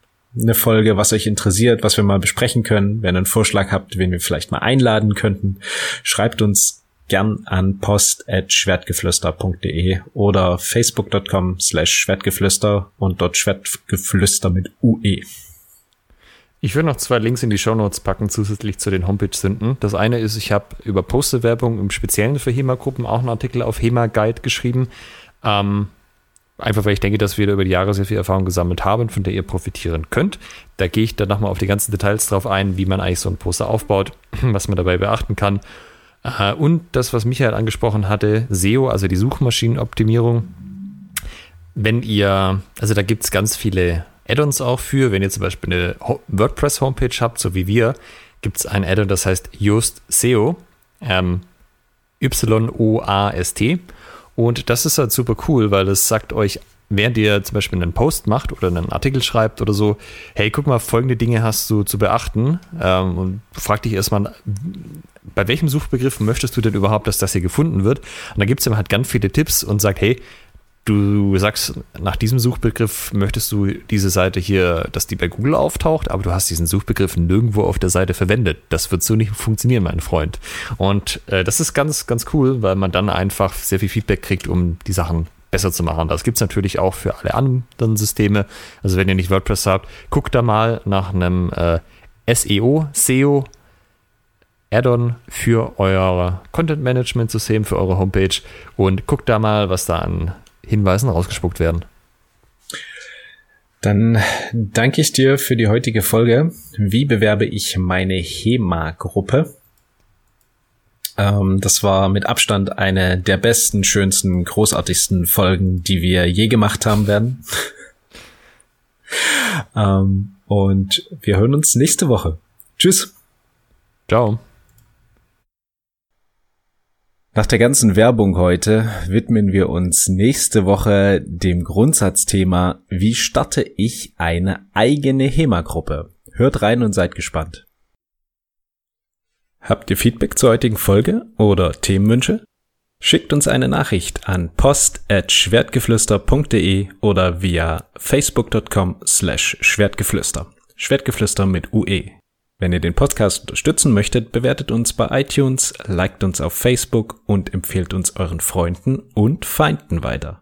eine Folge, was euch interessiert, was wir mal besprechen können, wenn ihr einen Vorschlag habt, wen wir vielleicht mal einladen könnten, schreibt uns gern an post.schwertgeflüster.de oder facebook.com slash schwertgeflüster und dort Schwertgeflüster mit UE. Ich würde noch zwei Links in die Show Notes packen, zusätzlich zu den Homepage-Sünden. Das eine ist, ich habe über Postewerbung im Speziellen für HEMA-Gruppen auch einen Artikel auf HEMA Guide geschrieben. Ähm, einfach weil ich denke, dass wir da über die Jahre sehr viel Erfahrung gesammelt haben, von der ihr profitieren könnt. Da gehe ich dann nochmal auf die ganzen Details drauf ein, wie man eigentlich so ein Poster aufbaut, was man dabei beachten kann. Äh, und das, was Michael angesprochen hatte, SEO, also die Suchmaschinenoptimierung. Wenn ihr, also da gibt es ganz viele Add-ons auch für, wenn ihr zum Beispiel eine WordPress-Homepage habt, so wie wir, gibt es ein Add-on, das heißt Yoast SEO, ähm, Y-O-A-S-T. Und das ist halt super cool, weil es sagt euch, während ihr zum Beispiel einen Post macht oder einen Artikel schreibt oder so, hey, guck mal, folgende Dinge hast du zu beachten ähm, und frag dich erstmal, bei welchem Suchbegriff möchtest du denn überhaupt, dass das hier gefunden wird? Und da gibt es dann halt ganz viele Tipps und sagt, hey, du sagst, nach diesem Suchbegriff möchtest du diese Seite hier, dass die bei Google auftaucht, aber du hast diesen Suchbegriff nirgendwo auf der Seite verwendet. Das wird so nicht funktionieren, mein Freund. Und äh, das ist ganz, ganz cool, weil man dann einfach sehr viel Feedback kriegt, um die Sachen besser zu machen. Das gibt es natürlich auch für alle anderen Systeme. Also wenn ihr nicht WordPress habt, guckt da mal nach einem äh, SEO, SEO, Add-on für euer Content Management System, für eure Homepage und guckt da mal, was da an Hinweisen rausgespuckt werden. Dann danke ich dir für die heutige Folge. Wie bewerbe ich meine HEMA-Gruppe? Ähm, das war mit Abstand eine der besten, schönsten, großartigsten Folgen, die wir je gemacht haben werden. ähm, und wir hören uns nächste Woche. Tschüss. Ciao. Nach der ganzen Werbung heute widmen wir uns nächste Woche dem Grundsatzthema, wie starte ich eine eigene HEMA-Gruppe? Hört rein und seid gespannt. Habt ihr Feedback zur heutigen Folge oder Themenwünsche? Schickt uns eine Nachricht an post.schwertgeflüster.de oder via facebook.com slash schwertgeflüster. Schwertgeflüster mit UE. Wenn ihr den Podcast unterstützen möchtet, bewertet uns bei iTunes, liked uns auf Facebook und empfehlt uns euren Freunden und Feinden weiter.